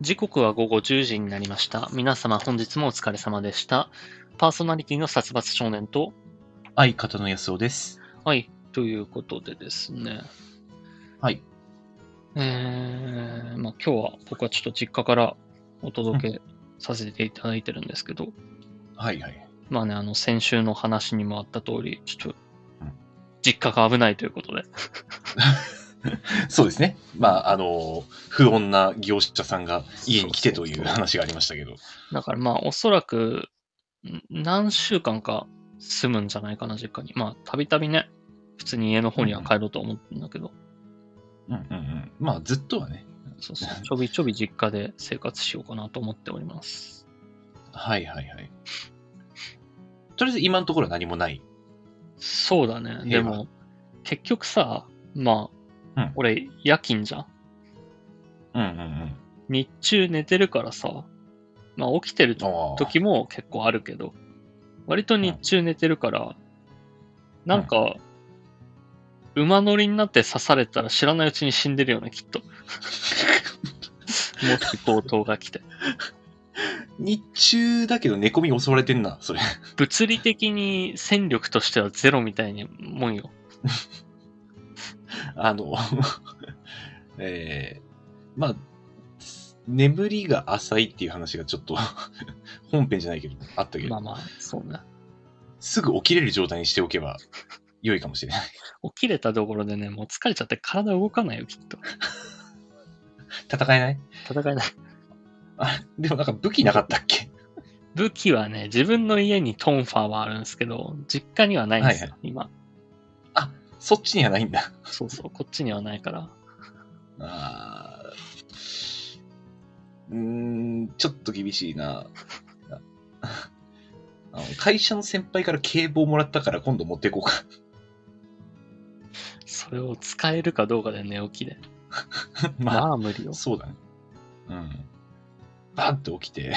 時刻は午後10時になりました。皆様本日もお疲れ様でした。パーソナリティの殺伐少年と、相方の安尾です。はい、ということでですね。はい。えー、まあ今日は僕はちょっと実家からお届けさせていただいてるんですけど、はいはい。まあね、あの先週の話にもあった通り、ちょっとうん、実家が危ないということで、そうですね。まあ、あの、不穏な業者さんが家に来てという話がありましたけど。だからまあおそらくん何週間か住むんじゃないかな、実家に。まあたびたびね、普通に家の方には帰ろうと思ってるんだけど、うんうんうん。まあ、ずっとはね。そうそう、ちょびちょび実家で生活しようかなと思っております。はいはいはい。とりあえず今のところは何もない。そうだね。でも、結局さ、まあ、うん俺夜勤じゃん。うんうんうん。日中寝てるからさ、まあ起きてる。時も結構あるけど、割と日中寝てるから、なんか、馬乗りになって刺されたら知らないうちに死んでるよね、きっと。もし強盗が来て。日中だけど寝込み襲われてんな、それ。物理的に戦力としてはゼロみたいにもんよ。あの、えー、まあ、眠りが浅いっていう話がちょっと 本編じゃないけど、あったけど、まあまあ、そうね。すぐ起きれる状態にしておけば良いかもしれない。起きれたところでね、もう疲れちゃって体動かないよ、きっと。戦えない？戦えない。あ、でもなんか武器なかったっけ？武器はね、自分の家にトンファーはあるんですけど、実家にはないんですよ、はい今。そっちにはないんだ。そうそう、こっちにはないから。あーうーん、ちょっと厳しいな。あの会社の先輩から警棒もらったから今度持っていこうか。それを使えるかどうかで寝起きで。まあ、まあ無理よ。そうだね。うん。バンって起きて、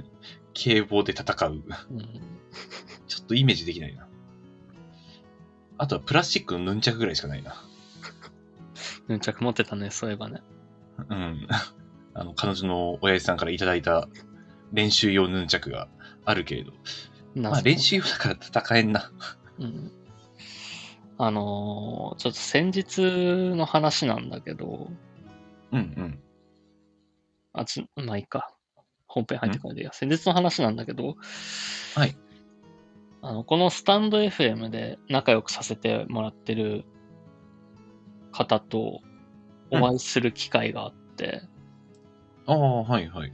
警棒で戦う。うん、ちょっとイメージできないな。あとはプラスチックのヌンチャクぐらいしかないな。ヌンチャク持ってたね、そういえばね。うん。あの、彼女の親父さんからいただいた練習用ヌンチャクがあるけれど。まあ練習用だから戦えんな。うん。あのーちょっと先日の話なんだけど、うんうん。あつ、まあいいか。本編入ってからでいいや。先日の話なんだけど、はい。あの、このスタンド FM で仲良くさせてもらってる方とお会いする機会があって、ああ、はいはい。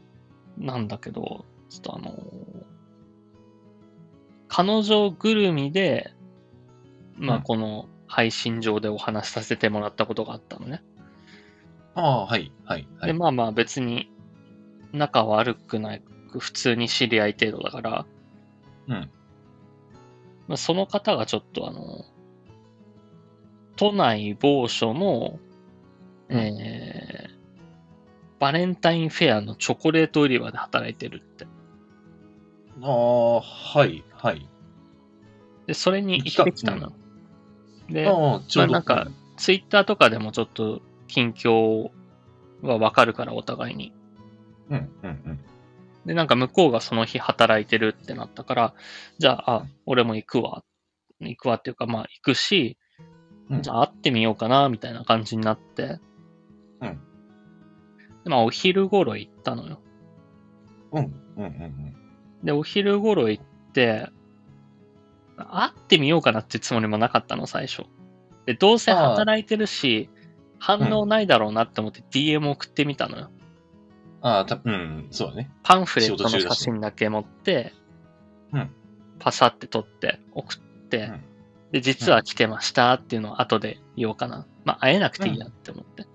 なんだけど、ちょっとあのー彼女ぐるみで、まあうんこの配信上でお話しさせてもらったことがあったのね。ああ、はいはいはで、い。まあまあ別に仲悪くない、普通に知り合い程度だから、うん。まあ、その方がちょっとあの、都内某所の、うんえー、バレンタインフェアのチョコレート売り場で働いてるって。ああ、はいはい。で、それに行ってきたの。で、あ。まあなんかツイッターとかでもちょっと近況はわかるから、お互いに。うんうんうん。で、なんか向こうがその日働いてるってなったから、じゃあ、あ、俺も行くわ。行くわっていうか、まあ行くし、うんじゃあ会ってみようかな、みたいな感じになって。うんで、まあお昼頃行ったのよ。うんうんうんで、お昼頃行って、会ってみようかなってつもりもなかったの、最初。で、どうせ働いてるし、反応ないだろうなって思って DM 送ってみたのよ。ああ、たうん、そうだね。パンフレットの写真だけ持って、うんパサって撮って送って、うんで、実は来てましたっていうのを後で言おうかな。まあ、会えなくていいやって思って。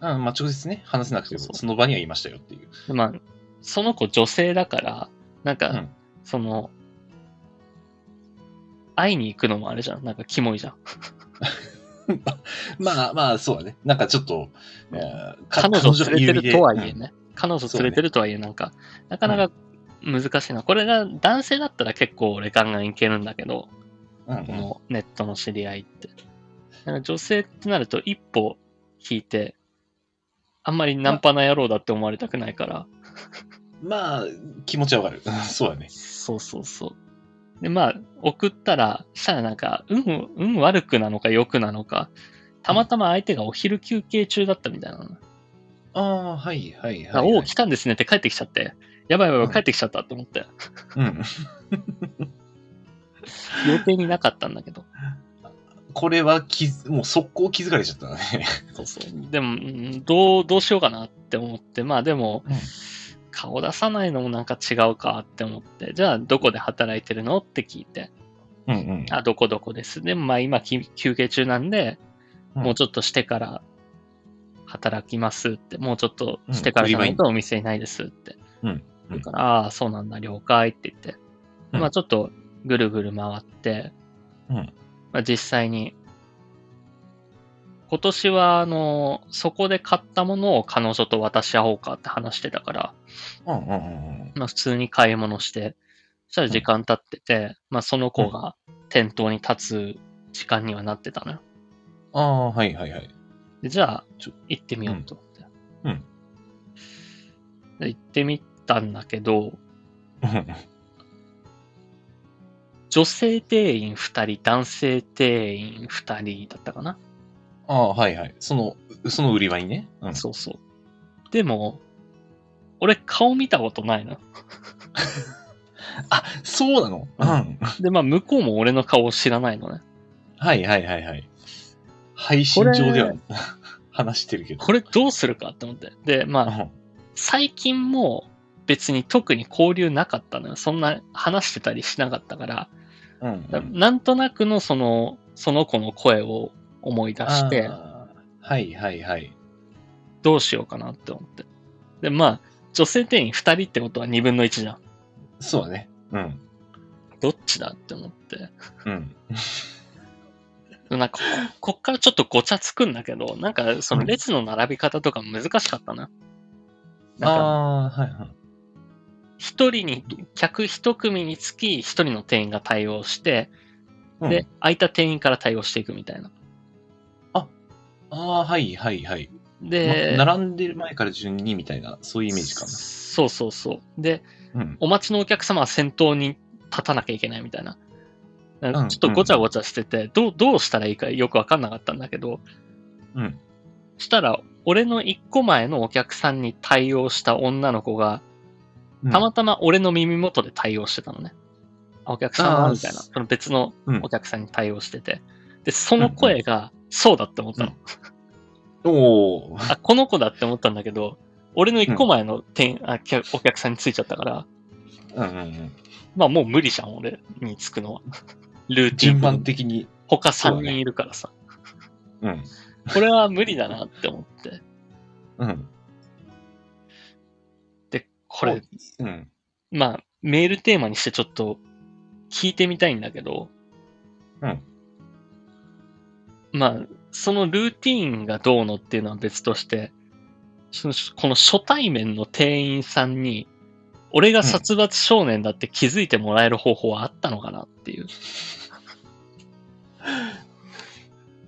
あまあ直接ね、話せなくても、その場にはいましたよっていう。でまあ、その子女性だから、なんか、うんその、会いに行くのもあれじゃん。なんかキモいじゃん。まあまあ、そうだね。なんかちょっと、彼女連れてるとはいえうんね。彼女連れてるとはいえ、なんか、なかなか難しいな。これが男性だったら結構俺ガンガンいけるんだけど、このネットの知り合いって。なんか女性ってなると一歩引いて、あんまりナンパな野郎だって思われたくないから。まあ、気持ちはわかる。そうだね。そうそうそう。で、まあ、送ったら、したらなんか、運、運悪くなのか良くなのか、たまたま相手がお昼休憩中だったみたいなの。ああ、はいはいあはい、おお、来たんですねって帰ってきちゃって、やばいやばい、うん帰ってきちゃったって思って、うん。予定になかったんだけど。これは気づ、もう速攻気づかれちゃったね。そうそう。でも、うんどう、どうしようかなって思って、まあでも、うん顔出さないのもなんか違うかって思って、じゃあどこで働いてるのって聞いて、うんうん。あ、どこどこです。でもまあ今き休憩中なんで、うんもうちょっとしてから働きますって、もうちょっとしてからじゃないとお店いないですって。うん言うから、ああ、そうなんだ、了解って言って。うんまあちょっとぐるぐる回って、うんまあ実際に、今年は、あの、そこで買ったものを彼女と渡し合おうかって話してたから、うんうんうんうん。まあ普通に買い物して、そしたら時間経ってて、まあその子が店頭に立つ時間にはなってたのよ。ああ、はいはいはい。でじゃあちょ、行ってみようと思って。うんで行ってみたんだけど、うん女性店員2人、男性店員2人だったかな、ああ、はいはい。その、その売り場にね。うん。そうそう。でも、俺顔見たことないな。あ、そうなの？うん。で、まあ向こうも俺の顔を知らないのね。はいはいはいはい。配信上では 話してるけど。これどうするかって思って。で、まあ、うん最近も別に特に交流なかったのよ。そんな話してたりしなかったから、うんうん。なんとなくのその、その子の声を思い出して、はいはいはい。どうしようかなって思って。で、まあ、女性店員2人ってことは2分の1じゃん。そうだね。うん。どっちだって思って。うん。なんかこ、こっからちょっとごちゃつくんだけど、なんかその列の並び方とか難しかったな。ああー、はいはい。一人に、客一組につき一人の店員が対応して、うんで、空いた店員から対応していくみたいな。ああ、はいはいはい。で、ま並んでる前から順にみたいな、そういうイメージかそうそうそう。で、な。うん。お待ちのお客様は先頭に立たなきゃいけないみたいな。ちょんっとごちゃごちゃしてて、どう、どうしたらいいかよくわかんなかったんだけど、うん。したら、俺の一個前のお客さんに対応した女の子が、うんたまたま俺の耳元で対応してたのね。あお客様あーみたいな。その別のうんお客さんに対応してて。で、その声が、そうだって思ったの。おお。あ、この子だって思ったんだけど、俺の一個前の店、あ客お客さんについちゃったから、うんうんうん。まあもう無理じゃん、俺につくのは。ルーティン。順番的に。他3そうだね人いるからさ。うん。これは無理だなって思って。うん。で、これ、うん。まあ、メールテーマにしてちょっと聞いてみたいんだけど、うん。まあ、そのルーティーンがどうのっていうのは別として、そのこの初対面の店員さんに、俺が殺伐少年だって気づいてもらえる方法はあったのかなっていう。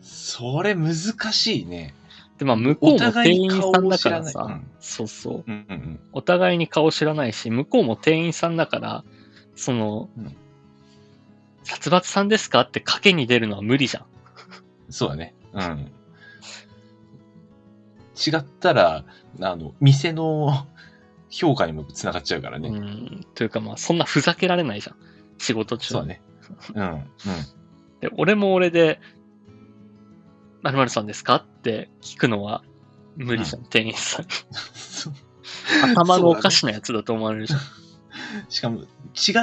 それ難しいね。で、まあ、向こうも店員さんだからさ、うんそうそう。うんうんお互いに顔知らないし、向こうも店員さんだから、その、うん殺伐さんですかって賭けに出るのは無理じゃん。そうだね。うん。違ったら、あの、店の評価にもつながっちゃうからね。うん。というかまあ、そんなふざけられないじゃん。仕事中。そうだね。うん。うん。で、俺も俺で、〇〇さんですか？って聞くのは無理じゃん、店員さん 頭のおかしなやつだと思われるじゃん。だねしかも、違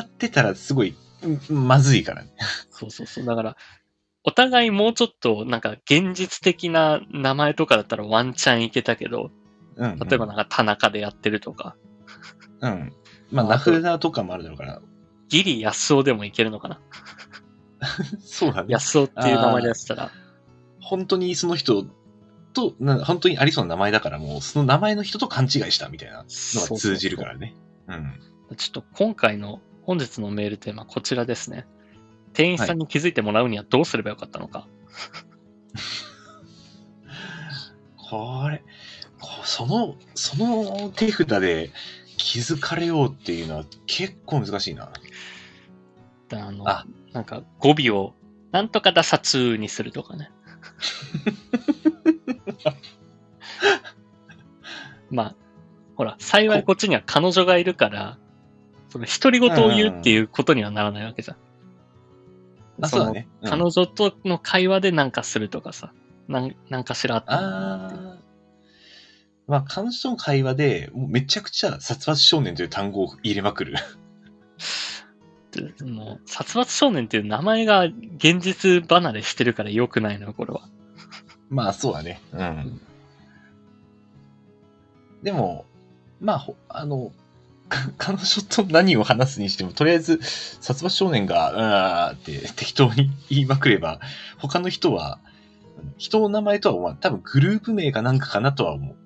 ってたらすごい、うんまずいからね。そうそうそう。だから、お互いもうちょっと、なんか、現実的な名前とかだったらワンチャンいけたけど、うん、うん。例えばなんか田中でやってるとか、うん。まあ、名札とかもあるだろうから。ギリ安尾でもいけるのかな？そうだね。安尾っていう名前でやってたら、本当にその人と、な本当にありそうな名前だから、もうその名前の人と勘違いしたみたいなのが通じるからね。うん。ちょっと今回の本日のメールテーマこちらですね。店員さんに気づいてもらうにはどうすればよかったのか？これ、こその、その手札で気づかれようっていうのは結構難しいな。あの、あなんか語尾をなんとかださつにするとかね。まあ、ほら、幸いこっちには彼女がいるから、その独り言を言うっていうことにはならないわけじゃん。あ、そうだね。うん、彼女との会話でなんかするとかさ、なんなんかしらあったああ。まあ、彼女との会話で、もうめちゃくちゃ殺伐少年という単語を入れまくる。もう、殺伐少年っていう名前が現実離れしてるから良くないのよ、これは。まあ、そうだね。うん。でも、まあ、あの、彼女と何を話すにしても、とりあえず、殺伐少年が、うーって適当に言いまくれば、他の人は、人の名前とは思わん。多分グループ名かなんかかなとは思う。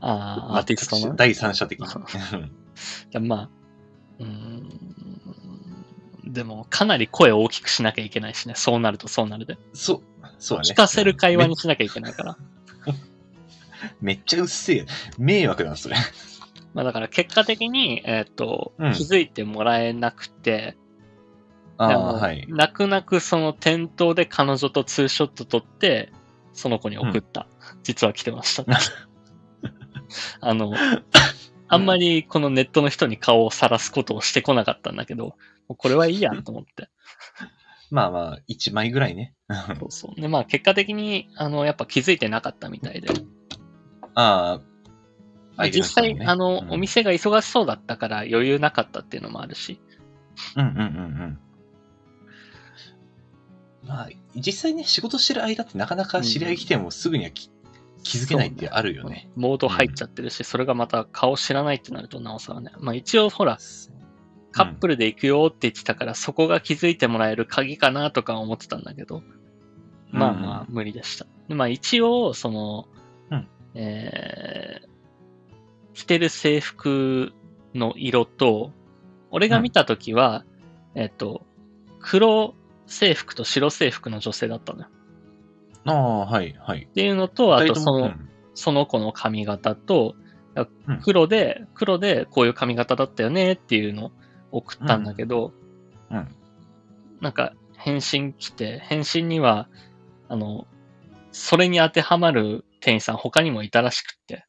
ああ、アーティストの第三者的に。まあ、うん。でも、かなり声を大きくしなきゃいけないしね。そうなるとそうなるで。そう、そうだね。聞かせる会話にしなきゃいけないから。めっちゃうっせえ。迷惑だな、それ。まあだから結果的に、えっ、ー、と、うん、気づいてもらえなくて、あはい。泣く泣くその店頭で彼女とツーショット撮って、その子に送った。うん、実は来てました。あの、あんまりこのネットの人に顔を晒すことをしてこなかったんだけど、これはいいやと思って。まあまあ、1枚ぐらいね。そうそう。で、まあ結果的に、あの、やっぱ気づいてなかったみたいで。ああ、実際、ね、あの、うん、お店が忙しそうだったから余裕なかったっていうのもあるし。うんうんうんうん。まあ、実際ね、仕事してる間ってなかなか知り合い来てもすぐには気づけないってあるよね。モード入っちゃってるし、うん、それがまた顔知らないってなるとなおさらね。まあ一応ほら、カップルで行くよって言ってたから、うん、そこが気づいてもらえる鍵かなとか思ってたんだけど、まあまあ無理でした。うん、まあ一応、その、うん、えー、着てる制服の色と、俺が見たときは、うん、えっ、と、黒制服と白制服の女性だったのよ。ああ、はい、はい。っていうのと、あとその、うん、その子の髪型と、黒で、黒でこういう髪型だったよねっていうのを送ったんだけど、うん。なんか、返信来て、返信には、あの、それに当てはまる店員さん他にもいたらしくって。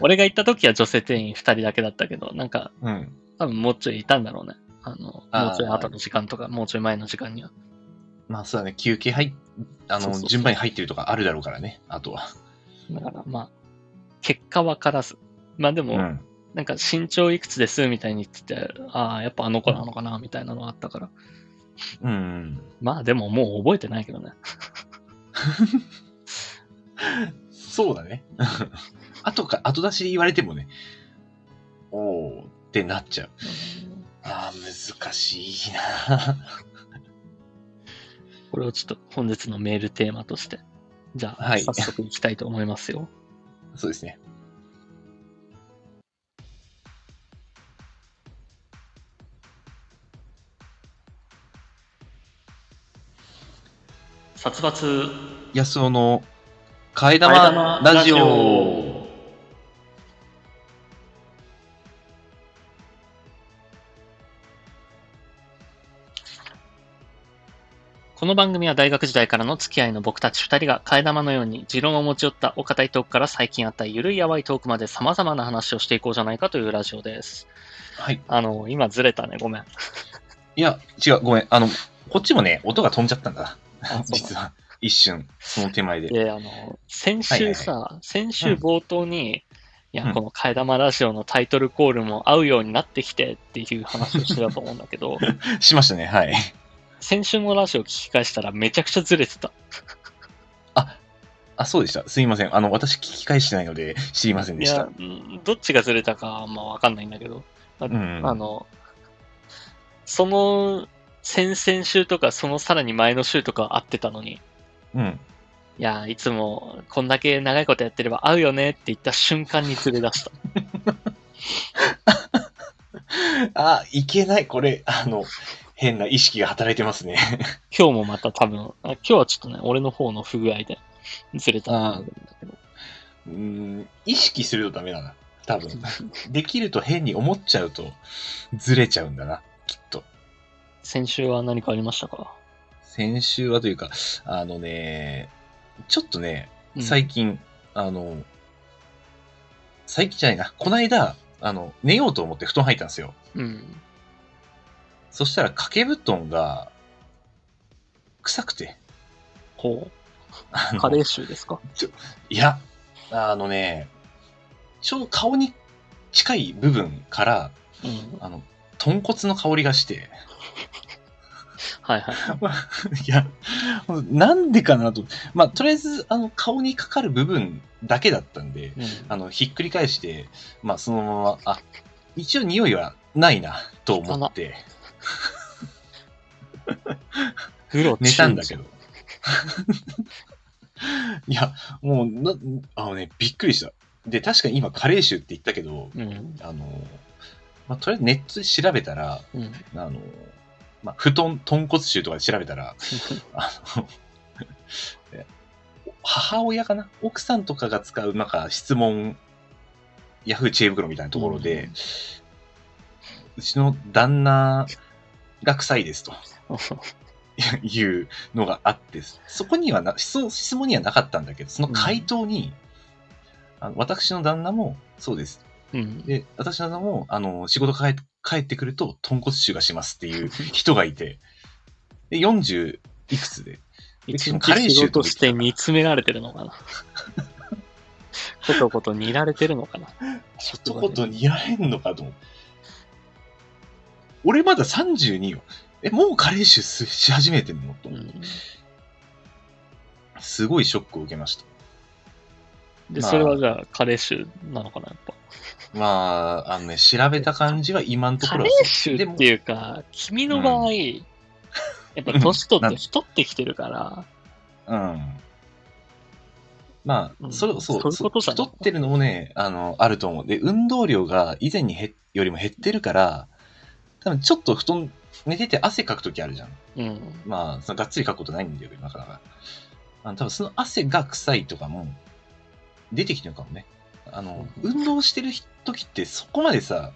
俺が行った時は女性店員二人だけだったけど、なんか、うん、多分もうちょいいたんだろうね。あの、もうちょい後の時間とか、もうちょい前の時間には。まあそうだね、休憩入あの順番に入ってるとかあるだろうからね、あとは。だからまあ、結果わからず。まあでも、うん、なんか身長いくつですみたいに言ってて、ああ、やっぱあの子なのかなみたいなのがあったから。うん。まあでももう覚えてないけどね。そうだね。後か、後出しで言われてもね、おおってなっちゃう。ああ、難しいなこれをちょっと本日のメールテーマとして、じゃあ、はい、早速いきたいと思いますよ。そうですね。殺伐安尾の替え玉ラジオ。この番組は大学時代からの付き合いの僕たち二人が替え玉のように持論を持ち寄ったお堅いトークから最近あったゆるいやばいトークまで様々な話をしていこうじゃないかというラジオです。はい。あの、今ずれたね。ごめん。いや、違う。ごめん。あの、こっちもね、音が飛んじゃったんだ。実は。一瞬、その手前で。で、あの、先週さ、はいはいはい、先週冒頭に、うん、いや、この替え玉ラジオのタイトルコールも合うようになってきてっていう話をしてたと思うんだけど。しましたね、はい。先週のラジオ聞き返したらめちゃくちゃずれてた。あ、あ、そうでした。すいません。あの、私聞き返してないので知りませんでした。いや、どっちがずれたか、まあわかんないんだけど。あ,、うん、あの、その先々週とか、そのさらに前の週とか合ってたのに。うん。いや、いつもこんだけ長いことやってれば合うよねって言った瞬間にずれ出した。あ、いけない。これ、あの、変な意識が働いてますね。今日もまた多分、今日はちょっとね、俺の方の不具合でずれたんだけど。うーん、意識するとダメだな。多分。できると変に思っちゃうと、ずれちゃうんだな、きっと。先週は何かありましたか？先週はというか、あのね、ちょっとね、うん最近、あの、最近じゃないな、この間、あの、寝ようと思って布団入ったんですよ。うん。そしたら掛け布団が、臭くて。ほう。カレー臭ですか？いや、あのね、ちょうど顔に近い部分から、うん。あの、豚骨の香りがして、はいはい。いや、なんでかなと。まあ、とりあえず、あの、顔にかかる部分だけだったんで、うんあの、ひっくり返して、まあ、そのまま、あ、一応匂いはないな、と思って、グロ寝たんだけど。いや、もうな、あのね、びっくりした。で、確かに今、カレー臭って言ったけど、うん。あの、まあ、とりあえずネットで調べたら、うん。あの、まあ、布団、豚骨臭とかで調べたら、あの、え母親かな？奥さんとかが使う、なんか質問、ヤフー知恵袋みたいなところで、うちの旦那が臭いですというのがあって、そこにはな、質質問にはなかったんだけど、その回答に、あの私の旦那もそうです。うん。で、私の旦那も、あの、仕事帰っ帰ってくると、豚骨臭がしますっていう人がいて、で、40いくつで、一カレー日仕臭と事して見つめられてるのかな ことこと煮られてるのかな 一言にやれんのかと思って。俺まだ32よ。え、もうカレー臭しし始めてんの？とう思って、ん。すごいショックを受けました。で、まあそれはじゃあカレー臭なのかなやっぱ。まあ、あのね、調べた感じは今のところはカレー臭でもっていうか、君の場合、やっぱ年取って太ってきてるから、うん。まあ、うんそれ、そう、そう太ってるのもね、あの、あると思う。で、運動量が以前にへよりも減ってるから、多分ちょっと布団寝てて汗かくときあるじゃん。うん。まあ、そのがっつりかくことないんだけど、なかなか。あの多分その汗が臭いとかも出てきてるのかもね。あの、うん運動してる時ってそこまでさ、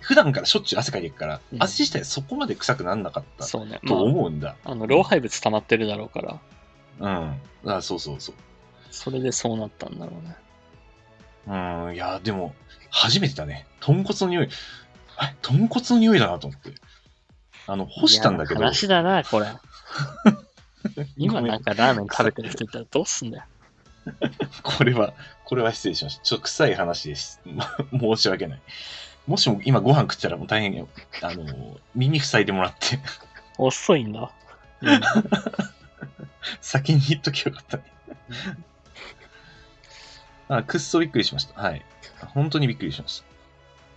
普段からしょっちゅう汗かいてるから、うん汗自体そこまで臭くなんなかったそうね。まと思うんだ。あ、あの、老廃物溜まってるだろうから、うん。あそうそうそう。それでそうなったんだろうね。うん、いや、でも、初めてだね。豚骨の匂い。え、豚骨の匂いだなと思って。あの、干したんだけど。話だな、これ。今なんかラーメン食べてる人いたらどうすんだよ。これは、これは失礼しました。ちょっと臭い話です。申し訳ない。もしも今ご飯食ったらもう大変よ。あの、耳塞いでもらって、遅いんだ。うん先に言っときゃよかったね。あ、くっそびっくりしました。はい。本当にびっくりしました。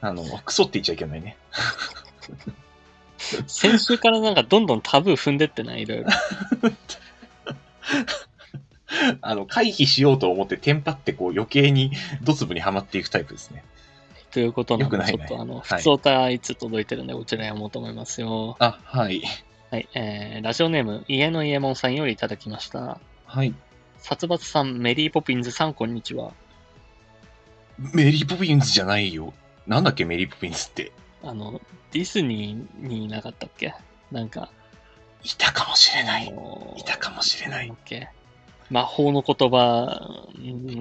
あの、クソって言っちゃいけないね。先週からなんかどんどんタブー踏んでってない、いろいろ。あの、回避しようと思ってテンパってこう余計にドツボにはまっていくタイプですね。ということなので、ねちょっとあの、はい普通おたいつ届いてるんで、こちら読もうと思いますよ。あ、はい。はい、えー、ラジオネーム、家の家門さんよりいただきました。はい。殺伐さん、メリーポピンズさん、こんにちは。メリーポピンズじゃないよ。なんだっけ、メリーポピンズって。あの、ディズニーにいなかったっけ？なんか、いたかもしれない。いたかもしれない魔法の言葉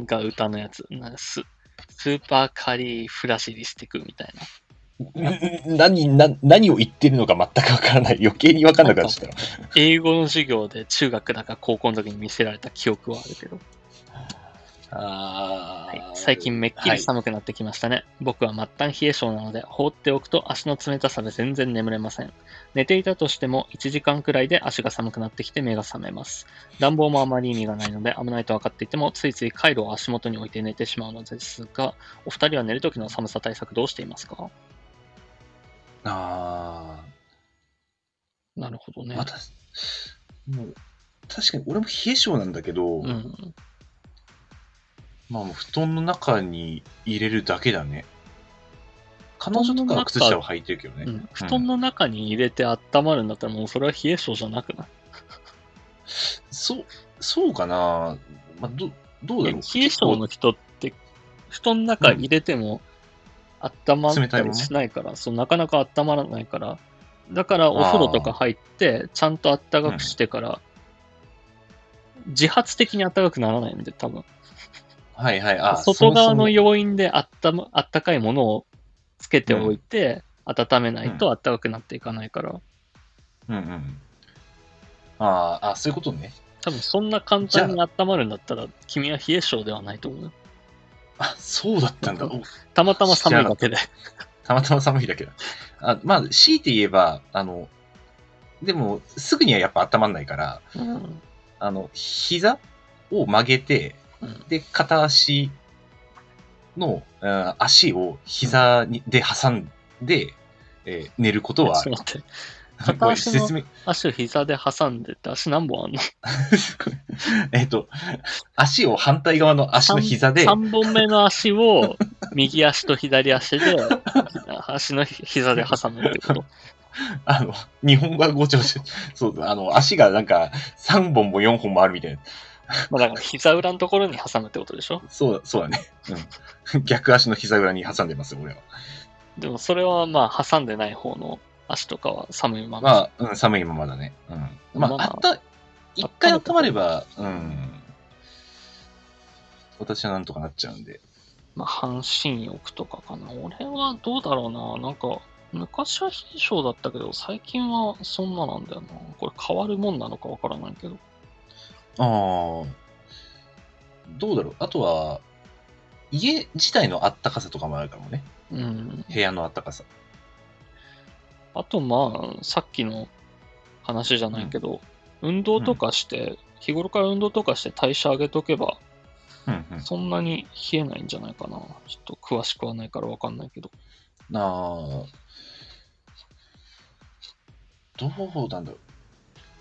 が歌のやつ。なススーパーカリーフラシリスティクみたいな。ん 何、な、何を言ってるのか全くわからない。余計にわかんなくなっちゃった。英語の授業で中学だか高校の時に見せられた記憶はあるけど。あはい、最近めっきり寒くなってきましたね。僕は末端冷え性なので、放っておくと足の冷たさで全然眠れません。寝ていたとしても1時間くらいで足が寒くなってきて目が覚めます。暖房もあまり意味がないので危ないと分かっていても、ついついカイロを足元に置いて寝てしまうのですが、お二人は寝る時の寒さ対策どうしていますか？あなるほどねー。。ま確かに俺も冷え性なんだけど、うん。まあもう布団の中に入れるだけだね。彼女とかは靴下を履いてるけどね。うん、布団の中に入れて温まるんだったらもうそれは冷え性じゃなくないそう、そうかな。まあ、ど、どうだろう冷え性の人って、布団の中入れても温まったりしないから、そうなかなか温まらないから、だからお風呂とか入って、ちゃんと温かくしてから、自発的に暖かくならないんで、多分。はいはい。あ、外側の要因であったま、あったかいものをつけておいて、温めないと暖かくなっていかないから、うんうん。あーあ、そういうことね。多分そんな簡単に温まるんだったら、君は冷え性ではないと思うよ。あ、そうだったんだ。おたまたま寒いだけで。たまたま寒いだけだ。あまあ、強いて言えば、あの、でも、すぐにはやっぱ温まんないから、うんあの、膝を曲げて、うんで、片足の、うん足を膝にで挟んで、えー寝ることはある。ちょっと待って。片足の。足を膝で挟んでって足何本あんの？えっと、足を反対側の足の膝で、3本目の足を右足と左足で 足の膝で挟むってこと？あの、日本語がごちゃごちゃ、そうだ、あの、足がなんか3本も4本もあるみたいな。まあだから膝裏のところに挟むってことでしょ？そうだ、そうだね。うん。逆足の膝裏に挟んでますよ、俺は。でもそれはまあ挟んでない方の足とかは寒いまま。まあ、うん、寒いままだね。うん。まあ、まああった、一回温まれば、うん。私はなんとかなっちゃうんで。まあ半身浴とかかな。俺はどうだろうな。なんか昔は冷え性だったけど、最近はそんななんだよな。これ変わるもんなのかわからないけど。ああ。どうだろう。あとは、家自体のあったかさとかもあるかもね。うん。部屋のあったかさ。あとまあ、さっきの話じゃないけど、運動とかして、日頃から運動とかして代謝上げとけば、うんうん。そんなに冷えないんじゃないかな。ちょっと詳しくはないからわかんないけど。ああ。どうなんだろう。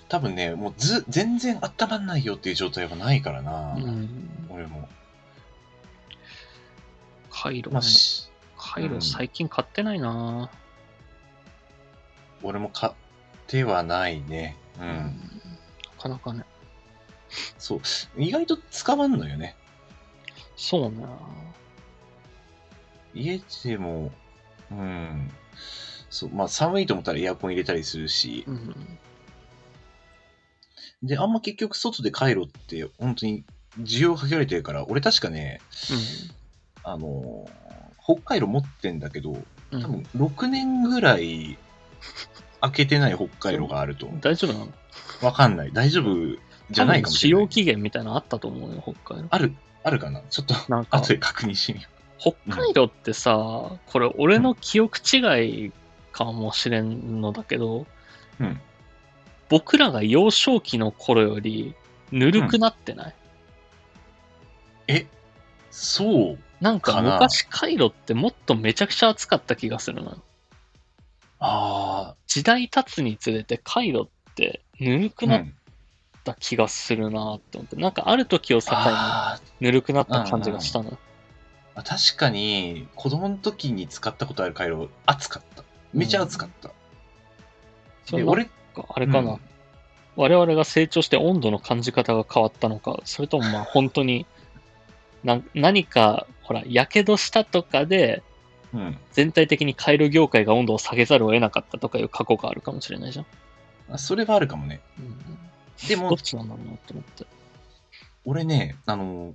多分ね、もうず、全然温まんないよっていう状態はないからな。うん。俺も。カイロ、まカイロうん最近買ってないな、俺も買ってはないね。う。。うんなかなかね。そう。意外と使わんのよね。そうね。家でも、うん。そう、まあ寒いと思ったらエアコン入れたりするし、うん。で、あんま結局外で帰ろって本当に需要かけられてるから、俺確かね、あのー北海道持ってんだけど、うん。多分6年ぐらい開けてない北海道があるとう。ん、大丈夫なの？わかんない。大丈夫じゃないかもしれない。使用期限みたいなのあったと思うよ、北海道。ある、あるかな？ちょっと後で確認してみよ北海道ってさ、これ俺の記憶違いかもしれんのだけど、うん僕らが幼少期の頃よりぬるくなってない、う。え、そうなんかかな？昔カイロってもっとめちゃくちゃ暑かった気がするのよ。あ時代経つにつれてカイロってぬるく。なった気がするなって思って、なんかある時を境にあぬるくなった感じがしたのよ。ー確かに、子供の時に使ったことある回路、暑かった。めちゃ暑かった。で、俺、かあれかな、うん我々が成長して温度の感じ方が変わったのか、それともまあ 本当にな何か、ほら、やけどしたとかで、うん。全体的に回路業界が温度を下げざるを得なかったとかいう過去があるかもしれないじゃん。あそれはあるかもね。でもどっ、ちなんだろうなって思って。俺ね、あの、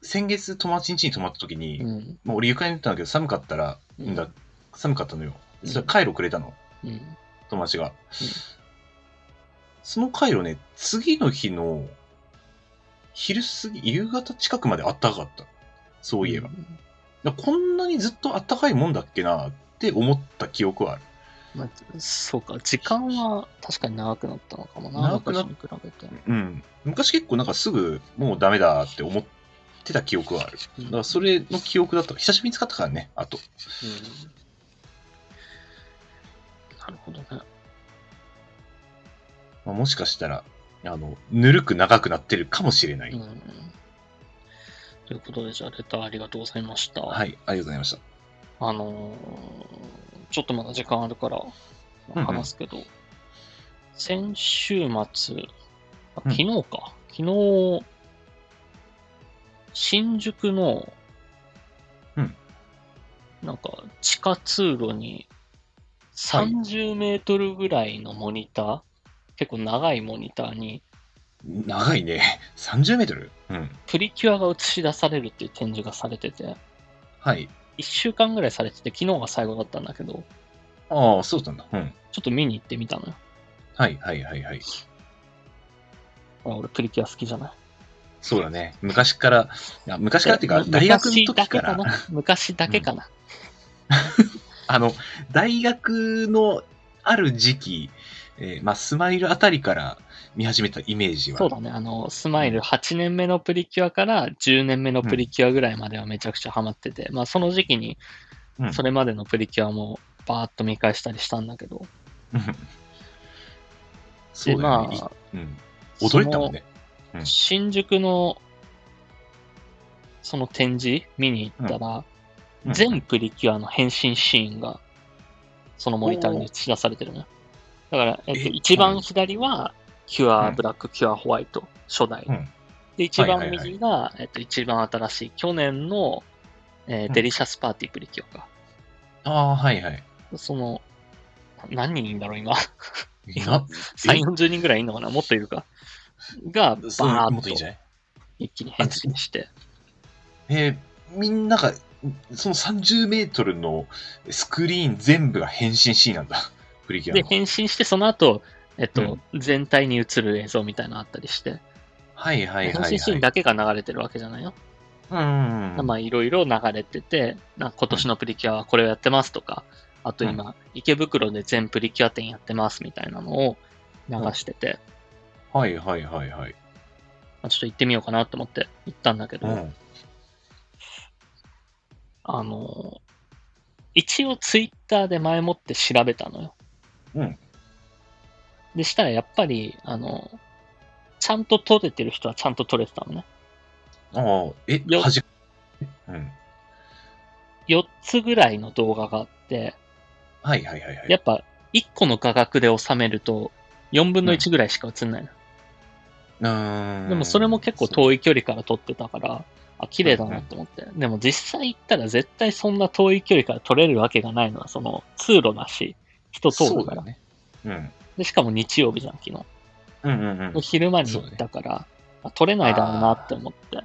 先月友達ん家に泊まった時に、うん。まあ、俺床に寝てたんだけど寒かったら、うん寒かったのよ。うんそれ回路くれたの、うん。友達が。その回路ね、次の日の昼過ぎ、夕方近くまであったかかった。そういえば。だからこんなにずっとあったかいもんだっけなって思った記憶はある。まあ、そうか、時間は確かに長くなったのかもな、長くなっ昔に比べて。うん。昔結構なんかすぐもうダメだって思ってた記憶はある。だからそれの記憶だった。久しぶりに使ったからね、あと。うんなるほどね。まあ、もしかしたら、あの、ぬるく長くなってるかもしれない。うんということで、じゃあ、レターありがとうございました。はい、ありがとうございました。あのーちょっとまだ時間あるからうんうん話すけど、先週末、あうん昨日か、昨日、新宿の、うんなんか地下通路に30メートルぐらいのモニター、結構長いモニターに長いね。30メートル？うん。プリキュアが映し出されるっていう展示がされてて、はい。1週間ぐらいされてて、昨日が最後だったんだけど、ああ、そうなんだ。うん。ちょっと見に行ってみたのよ。はいはいはいはい。あ俺プリキュア好きじゃない。そうだね。昔から、昔からっていうか、大学の時から、昔だけかな。あの、大学のある時期、えーまあ、スマイルあたりから見始めたイメージは。そうだね。あの、スマイル8年目のプリキュアから10年目のプリキュアぐらいまではめちゃくちゃハマってて、まあその時期にうんそれまでのプリキュアもバーッと見返したりしたんだけど、う んそうだよね。でまあいうん。驚いたもんね。うん新宿のその展示見に行ったら、うん全プリキュアの変身シーンがそのモニターに映し出されてるね。だから、えっと、え一番左は、キュアうんブラック、キュアホワイト、初代。うんで、一番右が、えっと、一番新しい、去年の、えーうんデリシャスパーティープリキュアか。ああ、はいはい。その、何人いるんだろう、今。な、3、40人ぐらいいるのかな？もっといるか？が、バーッと一気に変身して。えーみんなが、その30メートルのスクリーン全部が変身シーンなんだ。プリキュアで、の。変身して、その後、えっと、全体に映る映像みたいなのあったりして、はいはいはい、はい。変身シーンだけが流れてるわけじゃないよ。うん。まあ、いろいろ流れてて、な今年のプリキュアはこれをやってますとか、あと今、池袋で全プリキュア展やってますみたいなのを流してて、はいはいはいはい。まあちょっと行ってみようかなと思って行ったんだけど、うん。あの、一応ツイッターで前もって調べたのよ。うん。でしたらやっぱり、あの、ちゃんと撮れてる人はちゃんと撮れてたのね。ああ、え、よはじ、うん。4つぐらいの動画があって、はいはいはいはい。やっぱ1個の画角で収めると4分の1ぐらいしか映んないの。うーんでもそれも結構遠い距離から撮ってたから、あ、綺麗だなと思って。でも実際行ったら絶対そんな遠い距離から撮れるわけがないのは、その通路だし、人通るから。ね。うん。で、しかも日曜日じゃん、昨日。うんうんうん。昼間に行ったから、あ撮れないだろうなって思って。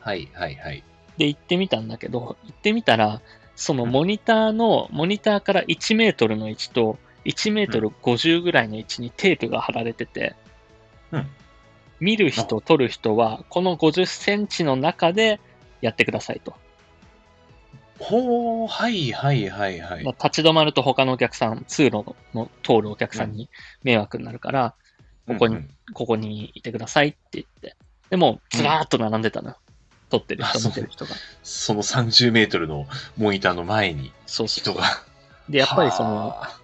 はいはいはい。で、行ってみたんだけど、行ってみたら、そのモニターの、モニターから1メートルの位置と、1メートル50ぐらいの位置にテープが貼られてて、うん見る人、撮る人は、この50センチの中でやってくださいと。ほう、はいはいはいはい。まあ立ち止まると他のお客さん、通路の通るお客さんに迷惑になるから、ここにうんうんここにいてくださいって言って。でも、ずらーっと並んでたのよ。撮ってる人、見てる人が。その30メートルのモニターの前にそうそうそう。人が。で、やっぱりその、はあ、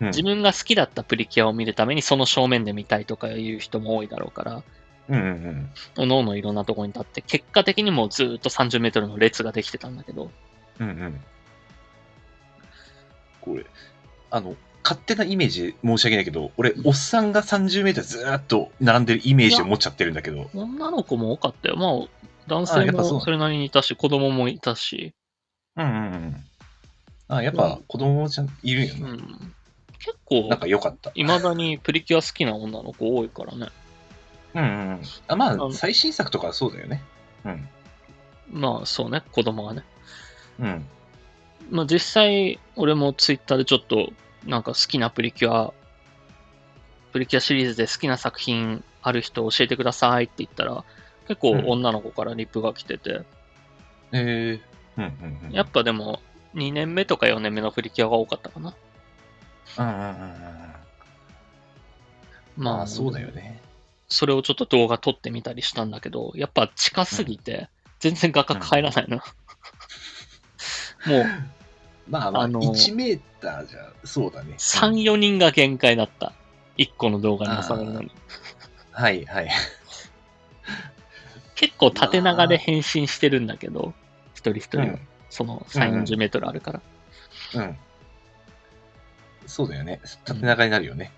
うん自分が好きだったプリキュアを見るためにその正面で見たいとかいう人も多いだろうから、うんうんうん。おのおのいろんなところに立って、結果的にもうずーっと30メートルの列ができてたんだけど、うんうん。これ、あの、勝手なイメージ申し訳ないけど、俺、おっさんが30メートルずーっと並んでるイメージを持っちゃってるんだけど。女の子も多かったよ。まあ、男あ性もそれなりにいたし、子供もいたし、うんうんうん。あ、やっうんぱ子供ちゃんいるよね。うん。結構なん、か良かった。未だにプリキュア好きな女の子多いからね。うんうんうん。あまあ、あの最新作とかはそうだよね。うん。まあ、そうね、子供がね。うん。まあ実際、俺もツイッターでちょっと、なんか好きなプリキュア、プリキュアシリーズで好きな作品ある人教えてくださいって言ったら、結構うん女の子からリップが来てて、えー。うんうんうん。やっぱでも、2年目とか4年目のプリキュアが多かったかな。うんうんうんうん。まあ、まあ、そうだよね。それをちょっと動画撮ってみたりしたんだけど、やっぱ近すぎて、全然画角入らないの。もう、まあまあ、あの1メーターじゃ、そうだね。3、4人が限界だった。1個の動画に収めるのに。はいはい。結構縦長で変身してるんだけど、一人一人は、うんそのうん3、うん40メートルあるから。うん。そうだよね。縦長になるよね。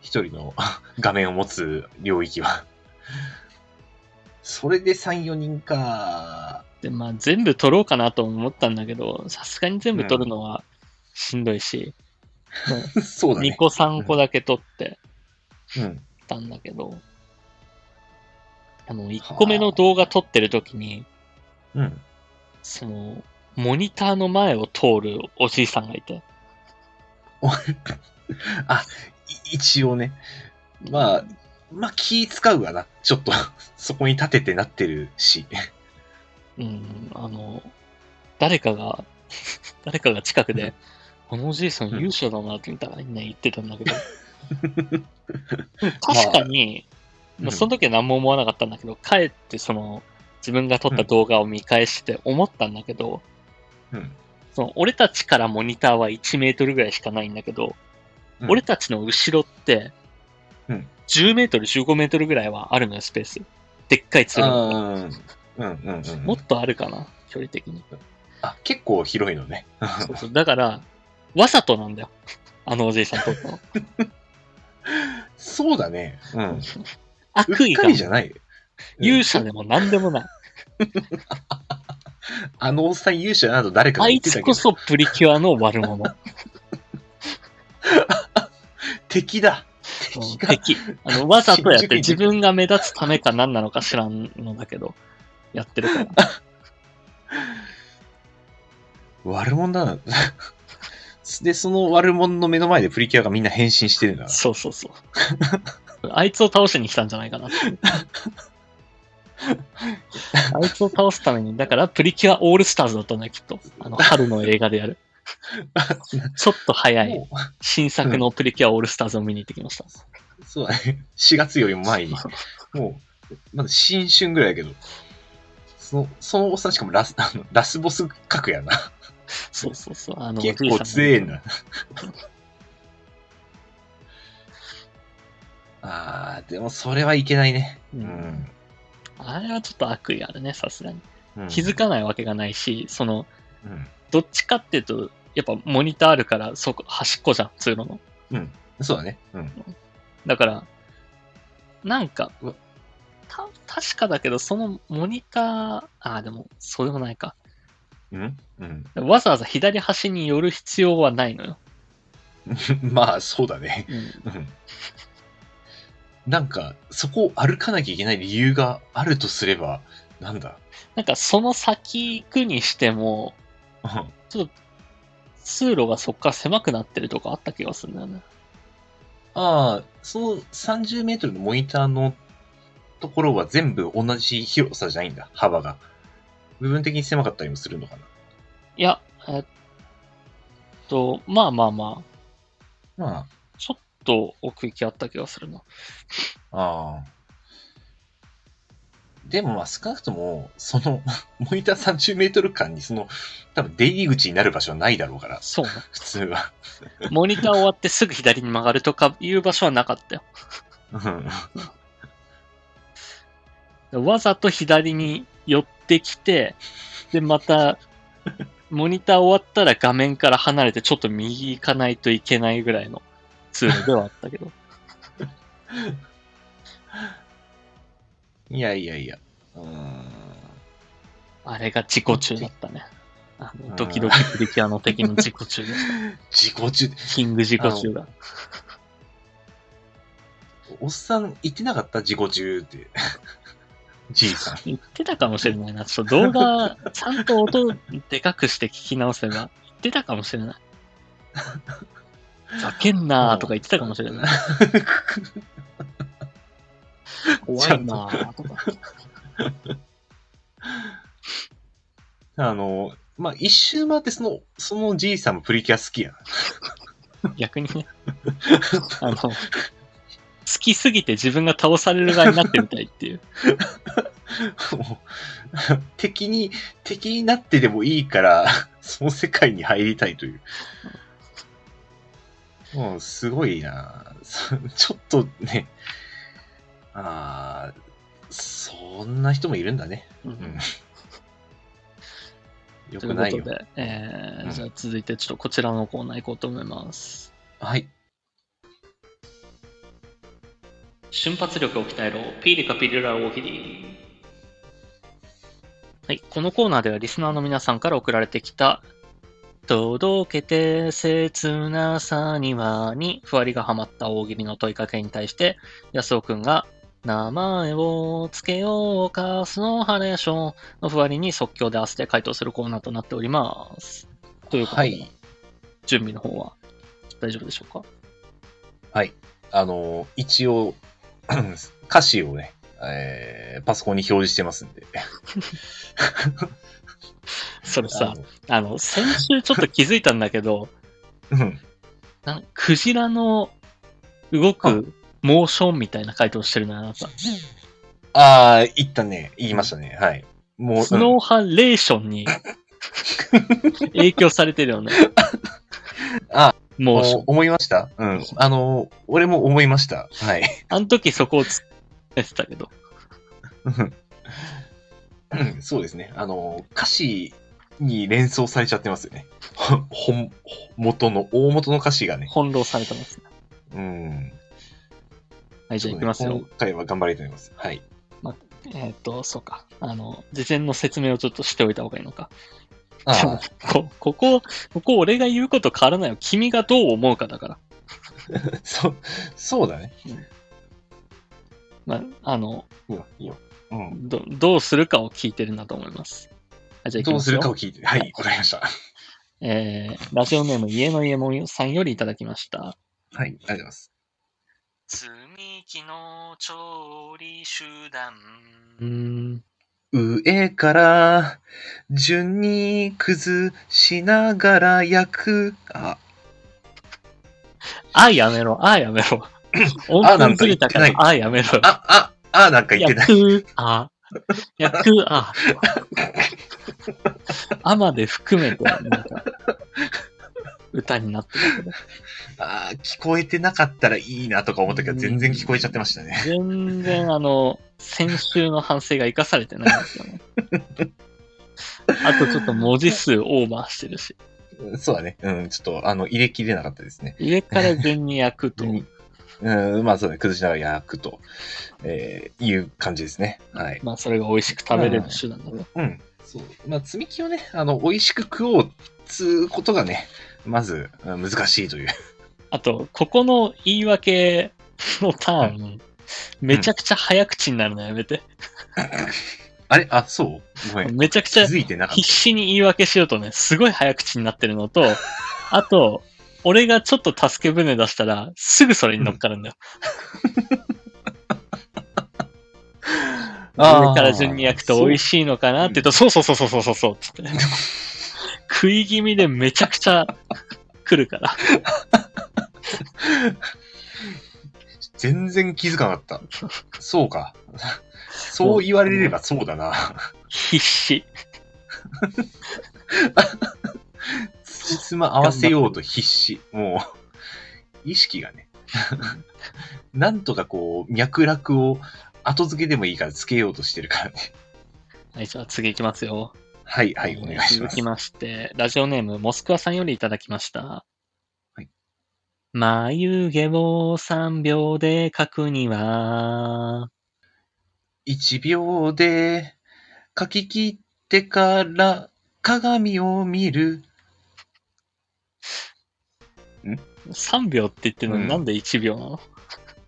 一人の 画面を持つ領域は。それで3、4人か。で、まあ全部取ろうかなと思ったんだけど、さすがに全部取るのはしんどいし、2そうだね。個3個だけ取ってうん。たんだけど、あの、1個目の動画撮ってる時に、うん。その、モニターの前を通るおじいさんがいて、あ、い一応ね。まあ、まあ気使うわな。ちょっと、そこに立ててなってるし。うん、あの、誰かが、誰かが近くで、あのおじいさん勇者だなってみたいなね言ってたんだけど、確かに、うんまあ、その時は何も思わなかったんだけど、帰ってその、自分が撮った動画を見返して思ったんだけど、うん。その俺たちからモニターは1メートルぐらいしかないんだけど、うん俺たちの後ろってうん、10メートル、15メートルぐらいはあるのよ、スペース。でっかい通路が。うんうんうんうん。もっとあるかな、距離的に。あ、結構広いのね。そうそう。だから、わざとなんだよ。あのおじいさん撮ったの。そうだね。うん。う悪意がっかりじゃない。うん勇者でも何でもない。あのおっさん勇者など誰かがあい言ってたけどつこそプリキュアの悪者。敵だ。うん敵が敵。あの、わざとやって 自分が目立つためか何なのか知らんのだけど、やってるから。悪者だな。で、その悪者の目の前でプリキュアがみんな変身してるんだ。そうそうそう。あいつを倒しに来たんじゃないかなって。あいつを倒すために、だからプリキュアオールスターズだったんだよ、きっと。あの、春の映画でやる。ちょっと早いも新作のプリキュアオールスターズを見に行ってきました。うそうだね。4月よりも前に。もう、まだ新春ぐらいやけど。その、そのおっさんしかもラス、あのラスボス格やな。そうそうそう。あの、結構強えな。あー、でもそれはいけないね。う。うんん。あれはちょっと悪意あるね、さすがに。うん気づかないわけがないし、その、うん。どっちかっていうと、やっぱモニターあるから、そこ、端っこじゃん、通路の。うん。そうだね。うん。だから、なんかた、確かだけど、そのモニター、あ、でも、そうでもないか。うん？うん。わざわざ左端に寄る必要はないのよ。まあ、そうだね。うん。うん。なんか、そこを歩かなきゃいけない理由があるとすれば、なんだ？なんか、その先行くにしても、うん通路がそっから狭くなってるとかあった気がするんだよね。ああ、その30メートルのモニターのところは全部同じ広さじゃないんだ、幅が。部分的に狭かったりもするのかいや、えっと、まあまあまあ、な。まちょっと奥行きあった気がするな。あ、ああ。でもまあ少なくとも、その、モニター30メートル間にその、多分出入り口になる場所はないだろうから、そうね。普通は。モニター終わってすぐ左に曲がるとかいう場所はなかったよ。うんわざと左に寄ってきて、で、また、モニター終わったら画面から離れてちょっと右行かないといけないぐらいの通路ではあったけど。いやいやいや。うーん。あれが自己中だったね。あの、ドキドキプリキュアの敵の自己中でした。自己中、キング自己中だ。おっさん言ってなかった自己中って。じいさん。言ってたかもしれないな。ちょっと動画、ちゃんと音でかくして聞き直せば、言ってたかもしれない。ざけんなーとか言ってたかもしれない。怖いなーとか。あの、まあ、一周回ってその、そのじいさんもプリキュア好きやな。逆にね。あの、好きすぎて自分が倒される側になってみたいっていう。もう 敵に、敵になってでもいいから、その世界に入りたいという。もう、すごいなそちょっとね、ああ、そんな人もいるんだね。ううんん。よといくないよ。うことで、えーうんじゃあ続いてちょっとこちらのコーナー行こうと思います。はい。瞬発力を鍛えろ。ピリカピリラ大喜利。はい。このコーナーではリスナーの皆さんから送られてきた、届けて切なさにはに、ふわりがハマった大喜利の問いかけに対して、安尾くんが、名前をつけようか、スノーハレーションのふわりに即興で合わせて回答するコーナーとなっております。ということで、はい。準備の方は大丈夫でしょうか？はい。あの、一応、歌詞をね、えーパソコンに表示してますんで。それさあ、あの、先週ちょっと気づいたんだけど、のうん。なんクジラの動くモーションみたいな回答してるな、あなた。ああ、言ったね。言いましたね。はい。もう、スノーハレーションに 影響されてるよね。あモーションお。思いました？うん。あの、俺も思いました。はい。あの時そこをつけてたけど。うんそうですね。あの、歌詞に連想されちゃってますよね。ほ本、元の、大元の歌詞がね。翻弄されてますね。うん。はい、じゃあ行きますよ。今回は頑張りたいと思います。はい。えっ、と、そうか。あの、事前の説明をちょっとしておいた方がいいのか。ああ、こ、ここ、ここ俺が言うこと変わらないよ。君がどう思うかだから。そう、そうだね。まあ、あの、いいよ、いいよ。うん。ど、どうするかを聞いてるんだと思います。はい、じゃあどうするかを聞いて。はい、わかりました。えー、ラジオネーム家の家もさんよりいただきました。はい、ありがとうございます。積み木の調理手段。うーん。上から順に崩しながら焼く。あ、あ、やめろ、あ、やめろ。音あなんか符ずれたから言って、あ、やめろ。あ、あ、あ、なんか言ってない。焼く、あ、焼く、あ。あまで含めて、なんか、歌になってたけど。あー聞こえてなかったらいいなとか思ったけど、全然聞こえちゃってましたね。全然、あの、先週の反省が生かされてないんですよね。あとちょっと文字数オーバーしてるし。そうだね。うん、ちょっと、あの、入れきれなかったですね。上から順に焼くと、う んうん、まあそうね、崩しながら焼くと、えーいう感じですね。はい。まあそれが美味しく食べれる手段だと。うん。そう。まあ、積み木をね、あの、美味しく食おうっつうことがね、まず、うん難しいという。あと、ここの言い訳のターン、めちゃくちゃ早口になるのやめて。あれ？あ、そう？ごめん。めちゃくちゃ気づいてなかっ必死に言い訳しようとね、すごい早口になってるのと、あと、俺がちょっと助け舟出したら、すぐそれに乗っかるんだよ。た。上から順に焼くと美味しいのかなって言うと、そうそうそうそうそうそうそう、つって。食い気味でめちゃくちゃ来るから。全然気づかなかった。そうか。そう言われればそうだな。必死。つじつま合わせようと必死。もう、意識がね。なんとかこう、脈絡を後付けでもいいからつけようとしてるからね。はい、じゃあ次行きますよ。はい、はい、お願いします続き。まして、ラジオネーム、モスクワさんよりいただきました。はい。眉毛を3秒で描くには、1秒で書き切ってから鏡を見る。3秒って言ってるのうんになんで1秒なの、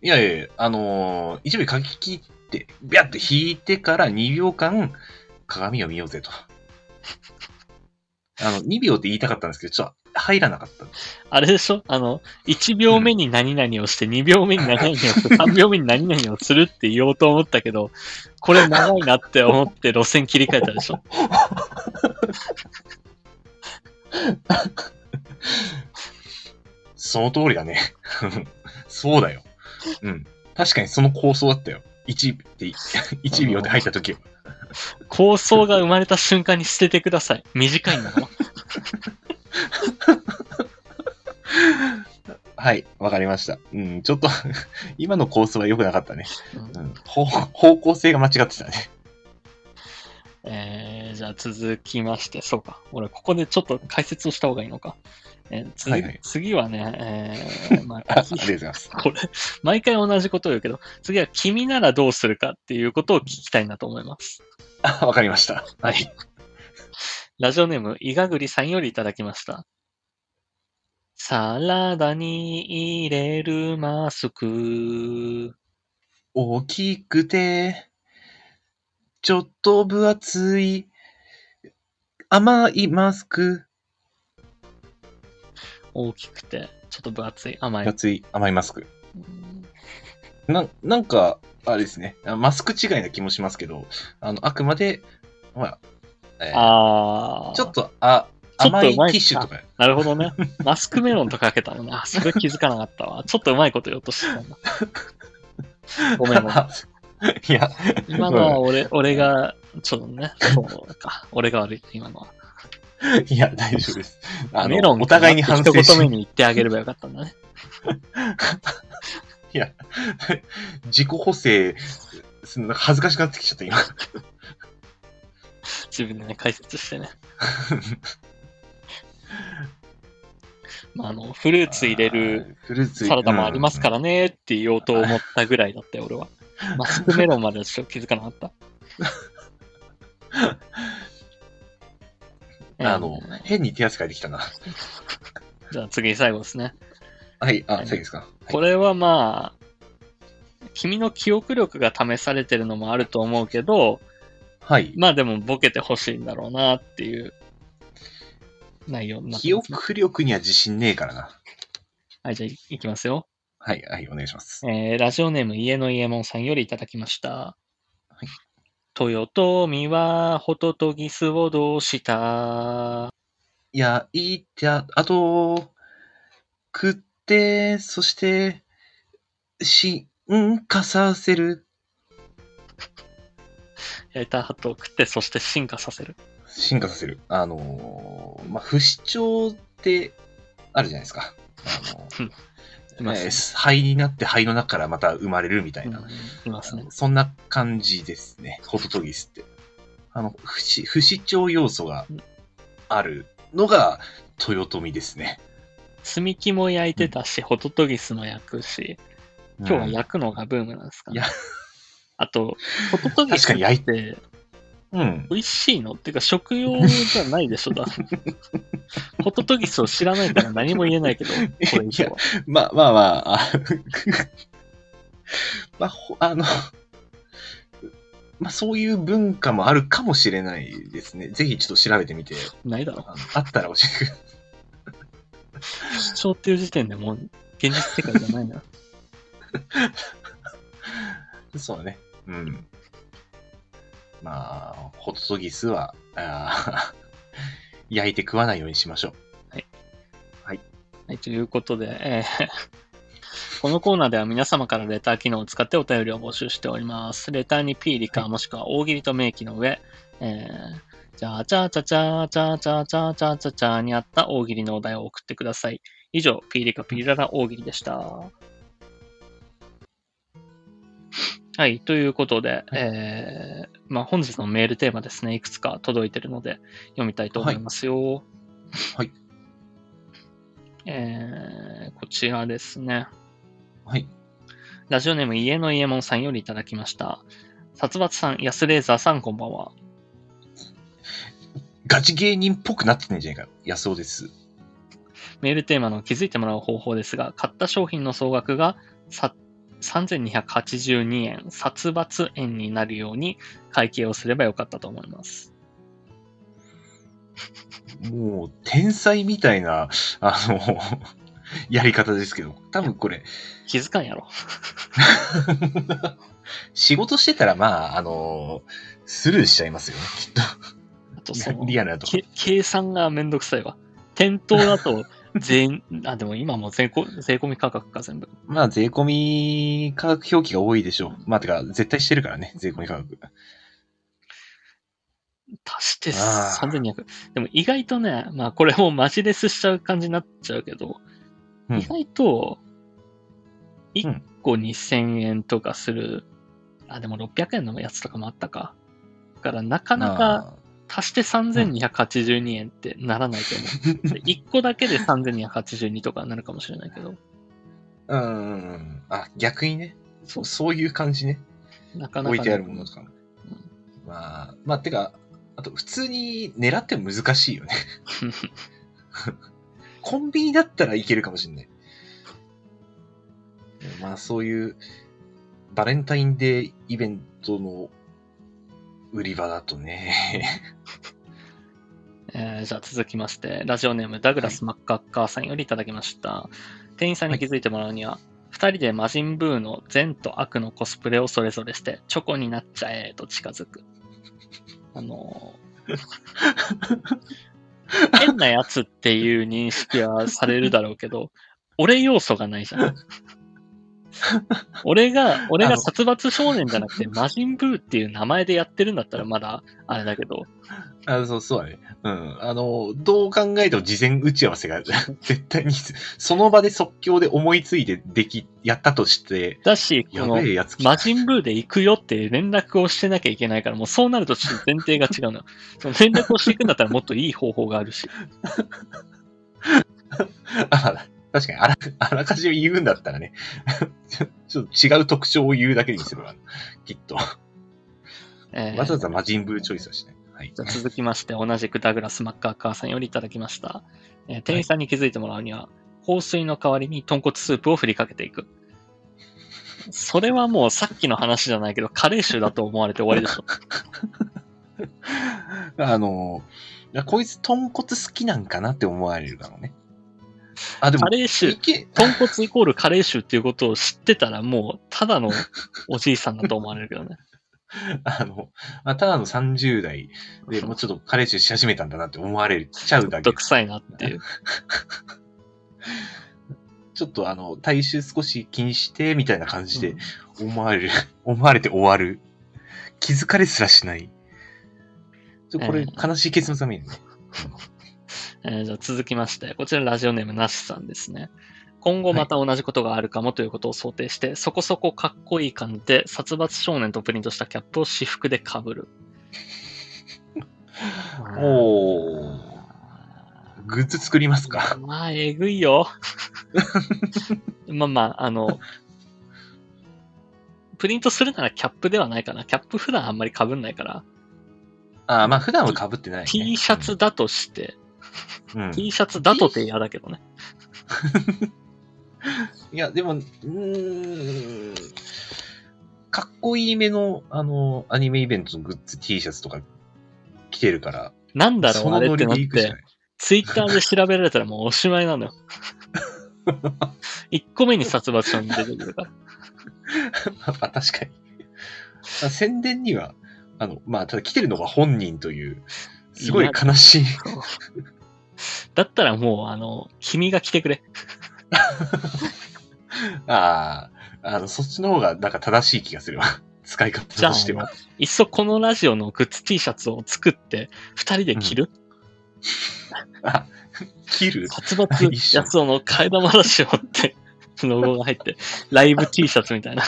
いやいや、あのー、1秒書き切って、ビャッと引いてから2秒間鏡を見ようぜと。あの、2秒って言いたかったんですけど、ちょっと入らなかった。あれでしょ？あの、1秒目に何々をして、2秒目に何々をして、3秒目に何々をするって言おうと思ったけど、これ長いなって思って路線切り替えたでしょ？その通りだね。そうだよ。うん。確かにその構想だったよ。1って、1 秒で入った時は。構想が生まれた瞬間に捨ててください。短いんだから。はい、わかりました。うん、ちょっと、今の構想は良くなかったね。うん方向性が間違ってたね。えー、じゃあ続きまして、そうか。俺、ここでちょっと解説をした方がいいのか。えー次はいはい次はね、えーまああ ありがとうございます。これ、毎回同じことを言うけど、次は君ならどうするかっていうことを聞きたいなと思います。あわかりました。はい。ラジオネーム、いがぐりさんよりいただきました。サラダに入れるマスク。大きくて、ちょっと分厚い、甘いマスク。大きくて、ちょっと分厚い、甘い分。厚い甘いマスク。うんななんか、あれですね。あマスク違いな気もしますけど、あの、あくまで、まあ、えーあー。ちょっと、あ、ちょっと甘いテうまいィッシュとか。なるほどね。マスクメロンとかけたのね。あ、それ気づかなかったわ。ちょっとうまいこと言おうとしてたんだ。ごめんごめん。いや、今のは俺、俺が、ちょっとね、そうか。俺が悪い、今のは。いや、大丈夫です。あメロンの、お互いに反省一言目し、に言ってあげればよかったんだね。いや、自己補正、す恥ずかしくなってきちゃった、今。自分でね、解説してね。まあ、あの、フルーツ入れるサラダもありますからねって言おうと思ったぐらいだったよ、俺は。マスクメロンまではちょっと気づかなかった。うんあのえー、変に手汗かいてきたな。じゃあ次最後ですね。はい、あ、はい最後ですか。これはまあ、君の記憶力が試されてるのもあると思うけど、はい。まあでもボケてほしいんだろうなっていう内容になって記ます、ね。憶力には自信ねえからな。はい、じゃあいいきますよ。はい、はい、お願いします。えーラジオネーム家の家門さんよりいただきました。はい豊臣はホトトギスをどうした？いや、いいって、ああと、食って、そして、進化させる。焼いた後を食って、そして進化させる。進化させる。あのーまあ、不死鳥ってあるじゃないですか。あのうんいますねになって灰の中からまた生まれるみたいな。うんいますね。そんな感じですね。ホトトギスって。あの、不死、不死鳥要素があるのが豊臣ですね。積み木も焼いてたし、ホトトギスも焼くし、今日は焼くのがブームなんですかね。いやあと、ホトトギス確かに焼いってうん。美味しいの？っていうか食用じゃないでしょ、だ ホトトギスを知らないから何も言えないけど、これ以上は。まあまあまあ、あ まあ、ほあの、まあそういう文化もあるかもしれないですね。ぜひちょっと調べてみて、ないだろ。あのあったら教えてくださ主張っていう時点でもう現実世界じゃないな。い。そうだね。うん。まあ、ホトトギスは、あー 焼いて食わないようにしましょう。はい、ということで、えー このコーナーでは皆様からレター機能を使ってお便りを募集しております。レターに P リカもしくは大喜利と明記の上、えー、じゃあ、ちゃちゃちゃちゃちゃちゃちゃちゃちゃにあった大喜利のお題を送ってください。以上、P リカピララ大喜利でした。はい、ということで、えー、まあ本日のメールテーマですね、いくつか届いてるので読みたいと思いますよ。はい。えー、こちらですね。はい。ラジオネーム家の家門さんよりいただきました。殺伐さん、安レーザーさん、こんばんは。ガチ芸人っぽくなってんじゃないかよ。安尾です。メールテーマの気づいてもらう方法ですが、買った商品の総額がさ3282円、殺伐円になるように会計をすればよかったと思います。もう、天才みたいな、あの、やり方ですけど、多分これ、気づかんやろ。仕事してたら、まあ、あの、スルーしちゃいますよね、きっあとそと。のリアルなと計算がめんどくさいわ。店頭だと全、あ、でも今もう税込税込み価格か全部。まあ、税込み価格表記が多いでしょう。まあ、てか、絶対してるからね、税込み価格。足してあー3200。でも意外とね、まあこれもうマジレスしちゃう感じになっちゃうけど、うん意外と、ん1個2000円とかする、あ、でも600円のやつとかもあったか。だからなかなか足して3282円ってならないと思う。で1個だけで3282とかなるかもしれないけど、うんうんうん。あ、逆にね。そうそういう感じね。なかなか、置いてあるものとかも。まあ、まあ、てか、あと、普通に狙っても難しいよね。コンビニだったらいけるかもしれない。まあ、そういう、バレンタインデーイベントの売り場だとね。えーじゃあ続きまして、ラジオネームダグラス・マッカッカーさんよりいただきました。店員さんに気づいてもらうには、二、人で魔人ブーの善と悪のコスプレをそれぞれして、チョコになっちゃえと近づく。あのー 変なやつっていう認識はされるだろうけど、俺要素がないじゃん。俺が、俺が殺伐少年じゃなくて、魔人ブーっていう名前でやってるんだったらまだ、あれだけど、あそう、そうだね。うん。あの、どう考えても事前打ち合わせが 絶対に、その場で即興で思いついてでき、やったとして、だし、こやの魔人ブーで行くよって連絡をしてなきゃいけないから、もうそうなるとちょっと前提が違うのよ。その連絡をしていくんだったらもっといい方法があるし。あ確かにあら、あらかじめ言うんだったらね、ちょっと違う特徴を言うだけにするわ。きっと。えーわざわざ魔人ブーチョイスはしない。はい。じゃあ続きまして、同じくダグラス・マッカーカーさんよりいただきました。えー店員さんに気づいてもらうには、香水の代わりに豚骨スープを振りかけていく。それはもうさっきの話じゃないけど、カレー臭だと思われて終わりでしょ。あの、こいつ豚骨好きなんかなって思われるかもね。あ、でもカ、レーい臭、け、豚骨イコールカレー臭っていうことを知ってたら、もうただのおじいさんだと思われるけどね。あの、まあ、ただの30代でもうちょっとカレー臭し始めたんだなって思われちゃうだけ毒。臭いなっていう。ちょっとあの、体臭少し気にして、みたいな感じで思われる、思われて終わる。気づかれすらしない。ちょこれ、え悲しい結末が見えるね。えーじゃあ続きまして、こちらラジオネームなしさんですね。今後また同じことがあるかもということを想定して、そこそこかっこいい感じで殺伐少年とプリントしたキャップを私服で被る。おー。グッズ作りますか？まあ、えぐいよ。まあまあ、あの、プリントするならキャップではないかな。キャップ普段あんまり被んないから、あーまあ普段は被ってない、ね。T シャツだとして、うん。う ん T シャツだとって嫌だけどね。いや、でも、うーん。かっこいいめの、あの、アニメイベントのグッズ T シャツとか着てるから、なんだろそうあれってなって。ツイッターで調べられたらもうおしまいなのよ。1個目に殺伐少年出てくるから。あ、確かに。あ宣伝には、あの、まあ、ただ来てるのが本人という、すごい悲しい。だったらもう、あの、君が来てくれ。ああ、あの、そっちの方が、なんか正しい気がするわ。使い方としては。いっそこのラジオのグッズ T シャツを作って、二人で着る、あ、切る？殺伐一緒安尾の替え玉ラジオって、ロゴが入って、ライブ T シャツみたいな。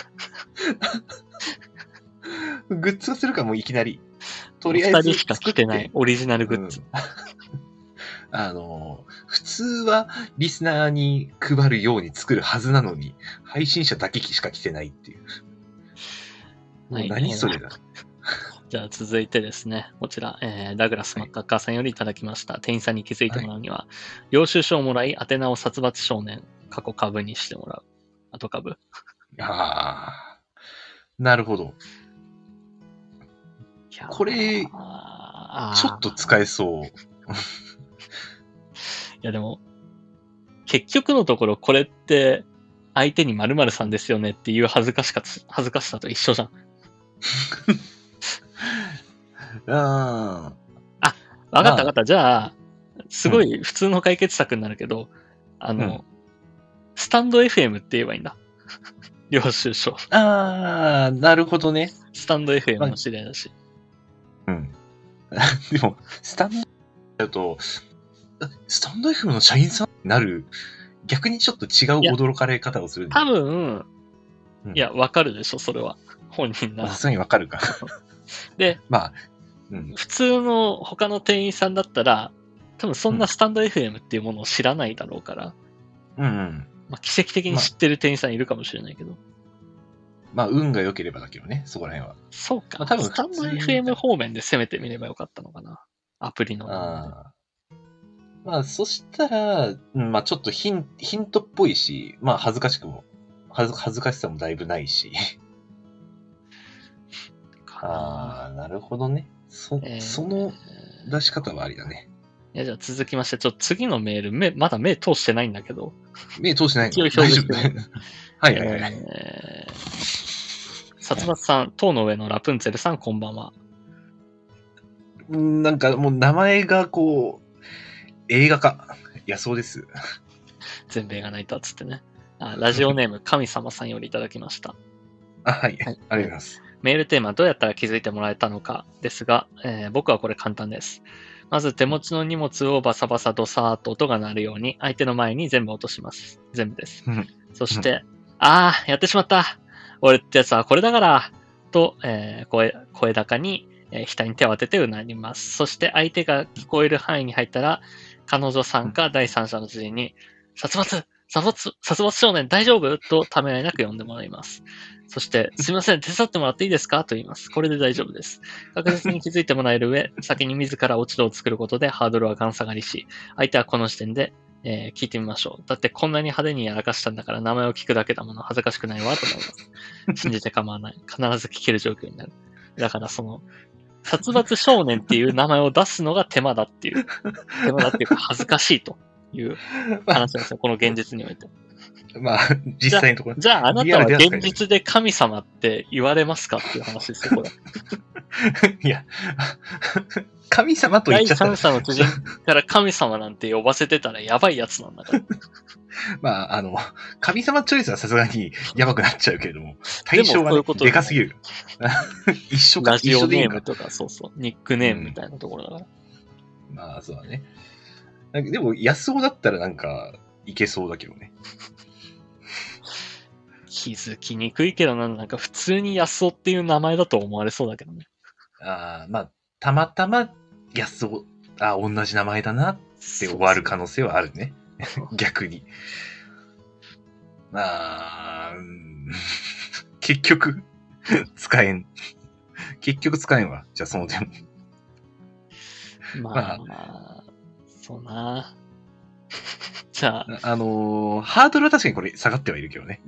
グッズをするかもういきなり。とりあえず二人しか着てないオリジナルグッズ。うんあの、普通はリスナーに配るように作るはずなのに、配信者だけしか来てないっていう。もうはい何それだ。じゃあ続いてですね、こちら、えーダグラス・マッカッカーさんよりいただきました。店員さんに気づいてもらうには、領収書をもらい、宛名を殺伐少年、過去株にしてもらう。後株。ああ。なるほど。これちょっと使えそう。いやでも、結局のところこれって、相手に〇〇さんですよねっていう恥ずかしか恥ずかしさと一緒じゃん。あわかったわかった。じゃあ、すごい普通の解決策になるけど、あの、うんスタンド FM って言えばいいんだ。領収書。あ。ああ、なるほどね。スタンド FM の知り合いだし。うん。でも、スタンドだと、あスタンド FM の社員さんになる、逆にちょっと違う驚かれ方をする多分、うんいや、わかるでしょ、それは。本人ならまあさ。すがにわかるか。で、まあ、うん。普通の他の店員さんだったら、多分そんなスタンド FM っていうものを知らないだろうから、うんうん。まあ、奇跡的に知ってる店員さんいるかもしれないけど。まあ、運が良ければだけどね、そこら辺は。そうか。まあ多分スタンド FM 方面で攻めてみればよかったのかな。アプリの。ああ。まあ、そしたら、うんまあ、ちょっとヒンヒントっぽいし、まあ、恥ずかしくも、恥ず恥ずかしさもだいぶないし。ああ、なるほどね。そ、えーその出し方はありだね。いや、じゃあ続きまして、ちょっと次のメール、目、まだ目通してないんだけど。目通してないの？表示して大丈夫 はいはいはい。えー、薩松さん、塔の上のラプンツェルさん、こんばんは。うんなんかもう名前がこう、映画化。いや、そうです。全米が泣いたっつってね。あラジオネーム、神様さんよりいただきました。あ、はい。はいありがとうございます。メールテーマ、どうやったら気づいてもらえたのかですが、えー僕はこれ簡単です。まず手持ちの荷物をバサバサドサーっと音が鳴るように相手の前に全部落とします。全部ですうん。そして、ああ、やってしまった俺ってやつはこれだからと、えー声、声高に、えー額に手を当ててうなります。そして相手が聞こえる範囲に入ったら、彼女さんか第三者の知人に、殺伐殺伐殺伐少年大丈夫とためらいなく呼んでもらいます。そして、すみません、手伝ってもらっていいですか？と言います。これで大丈夫です。確実に気づいてもらえる上、先に自ら落ち度を作ることでハードルはガン下がりし、相手はこの時点で、えー聞いてみましょう。だってこんなに派手にやらかしたんだから名前を聞くだけだもの恥ずかしくないわと思います。信じて構わない。必ず聞ける状況になる。だからその、殺伐少年っていう名前を出すのが手間だっていう、手間だっていうか恥ずかしいという話なんですよ。この現実において。まあ、実際のところ。じゃああなリたは現実で神様って言われますかっていう話ですよ、これ。いや、神様と言っ第ちゃったら三者の知人から神様なんて呼ばせてたらやばいやつなんだから。まあ、あの、神様チョイスはさすがにやばくなっちゃうけれども、対象が、ねそういうこと、でかすぎる。一緒か、ラジオネーム。とか、そうそう、ニックネームみたいなところだから。まあ、そうだね。でも、安尾だったらなんか、いけそうだけどね。気づきにくいけどな、なんか普通に安尾っていう名前だと思われそうだけどね。ああ、まあ、たまたま安尾、あ同じ名前だなって終わる可能性はあるね。逆に。まあ、うん 結局、使えん。結局使えんわ。じゃあ、その点も。まあ、そうな。じゃあ、あのーハードルは確かにこれ下がってはいるけどね。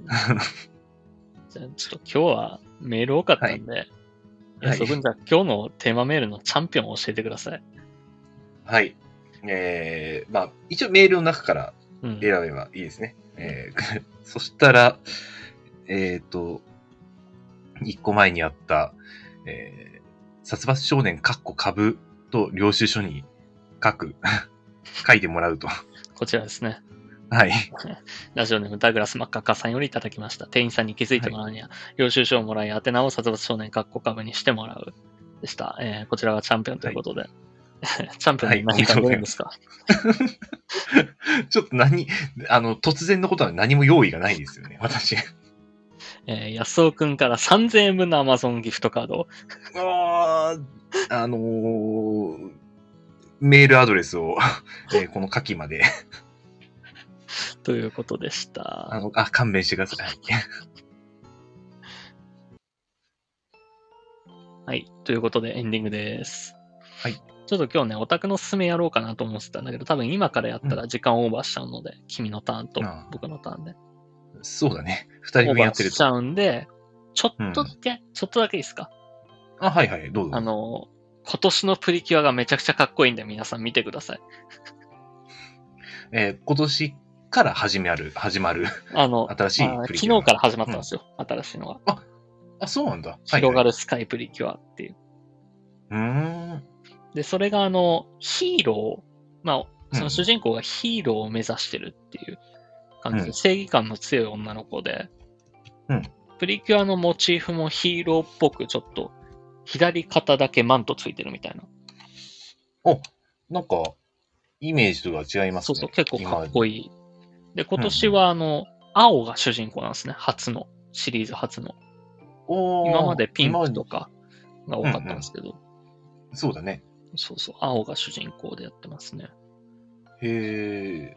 じゃあちょっと今日はメール多かったんで、安尾君じゃあ今日のテーマメールのチャンピオンを教えてください。はい。えー、まあ、一応メールの中からうん。選べばいいですね。えー そしたら、えっ、と、一個前にあった、えー、殺伐少年かっこ株と領収書に書く、書いてもらうと。こちらですね。はい。ラジオネームダグラス・マッカッカさんよりいただきました。店員さんに気づいてもらうには、領収書をもらい、宛名を殺伐少年カッコ株にしてもらう。でした。えーこちらがチャンピオンということで。チャンピオンに何か言うんですか、ちょっと何、あの、突然のことは何も用意がないですよね、私。えー安尾くんから3000円分の Amazon ギフトカードを。あーあのーメールアドレスを、えーこの下記まで、ということでしあた。の、あ、勘弁してください。はい。ということでエンディングです。はい。ちょっと今日ね、オタクのおすすめやろうかなと思ってたんだけど、多分今からやったら時間オーバーしちゃうので、君のターンとああ僕のターンで。そうだね。二オー人分やってると。バーしちゃうんで、ちょっとだけ、ちょっとだけいいですか？あ、はいはい、どうぞ。あの、今年のプリキュアがめちゃくちゃかっこいいんで皆さん見てください。えー今年から始める、始まる。あの、新しいあプリキュア昨日から始まったんですよ。新しいのが。あ、そうなんだ。広がる。るスカイプリキュアっていう。うーん。で、それがあの、ヒーロー、まあ、そのうん主人公がヒーローを目指してるっていう感じで、うん正義感の強い女の子で、うんプリキュアのモチーフもヒーローっぽくちょっと、左肩だけマントついてるみたいな。なんか、イメージとは違いますね。そうそう、結構かっいこいい。で、今年はあの、青が主人公なんですね。初の、シリーズ初の。おー今までピンクとかが多かったんですけど、そうだね。そうそう、青が主人公でやってますね。へえ。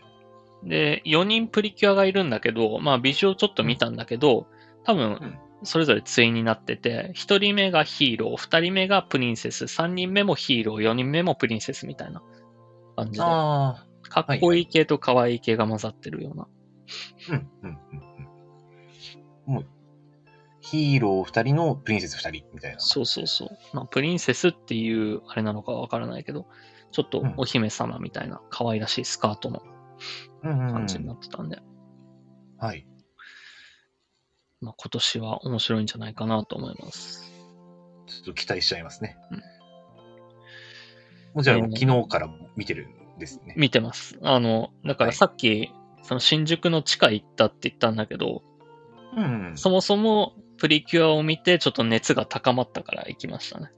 で、4人プリキュアがいるんだけど、まあ、ビジュをちょっと見たんだけど、多分うん、それぞれ対になってて、1人目がヒーロー、2人目がプリンセス、3人目もヒーロー、4人目もプリンセスみたいな感じで、ああ。かっこいい系と可愛い系が混ざってるような。うん、うん、うん。うんもう、ヒーロー二人のプリンセス二人みたいな。そうそうそう。まあ、プリンセスっていうあれなのかわからないけど、ちょっとうんお姫様みたいな可愛らしいスカートのうんうん感じになってたんで、はい。まあ、今年は面白いんじゃないかなと思います。ちょっと期待しちゃいますね。うんもうじゃあ、えー昨日から見てるんですね。見てます。あの、だからはいさっき、その新宿の地下行ったって言ったんだけど、うん。そもそもプリキュアを見てちょっと熱が高まったから行きましたね。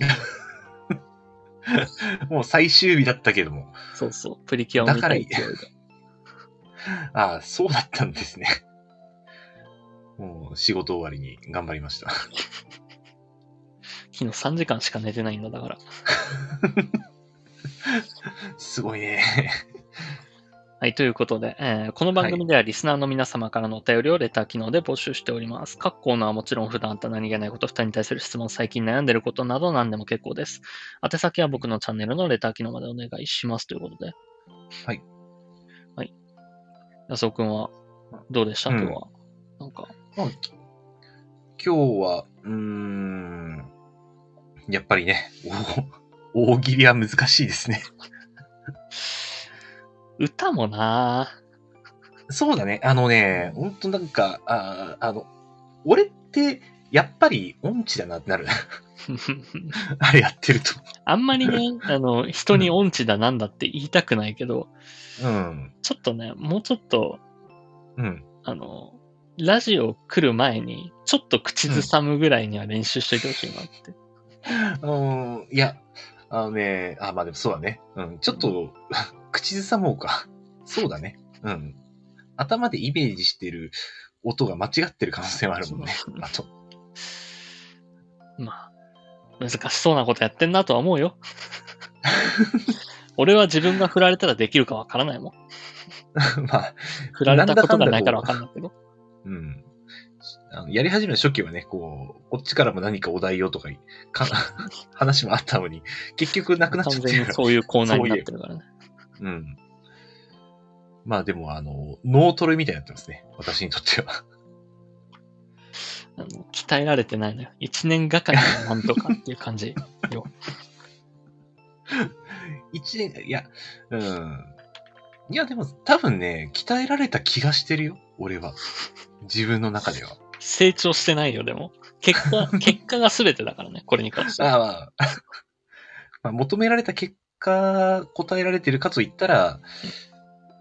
もう最終日だったけども。そうそう。プリキュアを見たい勢いで。ああ、そうだったんですね。もう仕事終わりに頑張りました。昨日3時間しか寝てないんだ、だから。すごいね。はい、ということで、えーこの番組ではリスナーの皆様からのお便りをレター機能で募集しております。各コーナーはもちろん普段あった何気ないこと、二人に対する質問、最近悩んでることなど何でも結構です。宛先は僕のチャンネルのレター機能までお願いしますということで。はい。はい。安尾くんはどうでした？うん今日は。なんか、今日は、うーん、やっぱりね、お大喜利は難しいですね。歌もなそうだね。あのね、ほんとなんか、あーあの、俺って、やっぱり音痴だなってなる。ぁ あれやってると。あんまりね、あの、人に音痴だなんだって言いたくないけど、うん。ちょっとね、もうちょっと、うん。あの、ラジオ来る前に、ちょっと口ずさむぐらいには練習しといてほしいなって。うん、いや、あのね、あ、まあでもそうだね。うん、ちょっと、口ずさもうか。そうだね。うん。頭でイメージしてる音が間違ってる可能性もあるもんね。あと。まあ、難しそうなことやってんなとは思うよ。俺は自分が振られたらできるかわからないもん。まあ、振られたことがないからわかんないけど。うん。あのやり始めの初期はね、こう、こっちからも何かお題をとかいか、話もあったのに、結局なくなっちゃ完ってるから。全にそういうコーナーになってるからね。うん。まあでも、あの、脳トレみたいになってますね。私にとっては。あの鍛えられてないのよ。一年がかりでなんとかっていう感じよ。一年、いや、うん。いや、でも多分ね、鍛えられた気がしてるよ。俺は。自分の中では。成長してないよ、でも。結果、結果が全てだからね、これに関しては。ああ、まあ、求められた結果、答えられてるかと言ったら、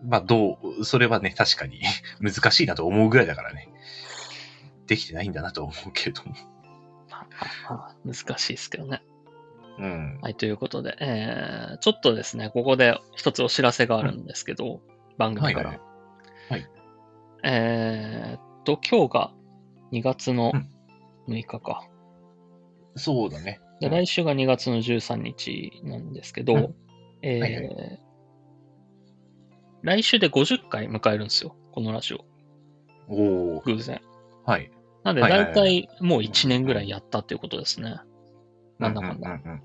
まあ、どう、それはね、確かに 難しいなと思うぐらいだからね。できてないんだなと思うけれども。まあまあ難しいですけどね。うん。はい、ということで、えー、ちょっとですね、ここで一つお知らせがあるんですけど、番組から。はいはいえーっと、今日が2月のうん6日か。そうだね。で、うん来週が2月の13日なんですけど、うんえーはいは来週で50回迎えるんですよ、このラジオ。おお偶然。はい。なんで、はいはいだはいいたいもう1年ぐらいやったっていうことですね。なんだかんだ。うんうんうん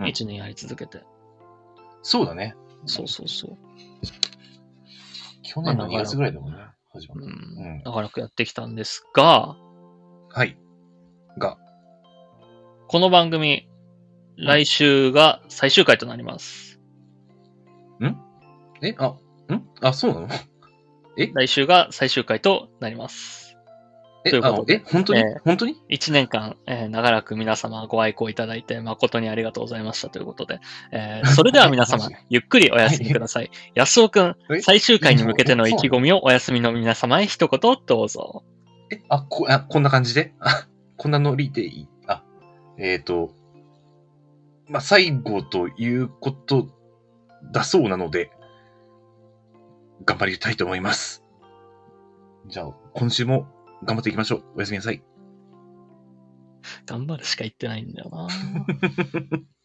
1年やり続けて。そうだね。そうそうそう。去年の2月ぐらいだもんね。始まっうんうん長らくやってきたんですが、た。はい。が、この番組、来週が最終回となります。え、あ、ん？あ、そうなの？来週が最終回となります。えという、ことで。本当に、えー本当に？1年間、えー長らく皆様ご愛顧いただいて誠にありがとうございました。ということで、えーそれでは皆様マジ、ゆっくりお休みください。安尾くん、え？最終回に向けての意気込みをお休みの皆様へ一言どうぞ。え、あ、こ、あ、こんな感じで？あ、こんなノリでいい？あ、えっ、と、まあ、最後ということだそうなので、頑張りたいと思います。じゃあ、今週も頑張っていきましょう。おやすみなさい。頑張るしか言ってないんだよな。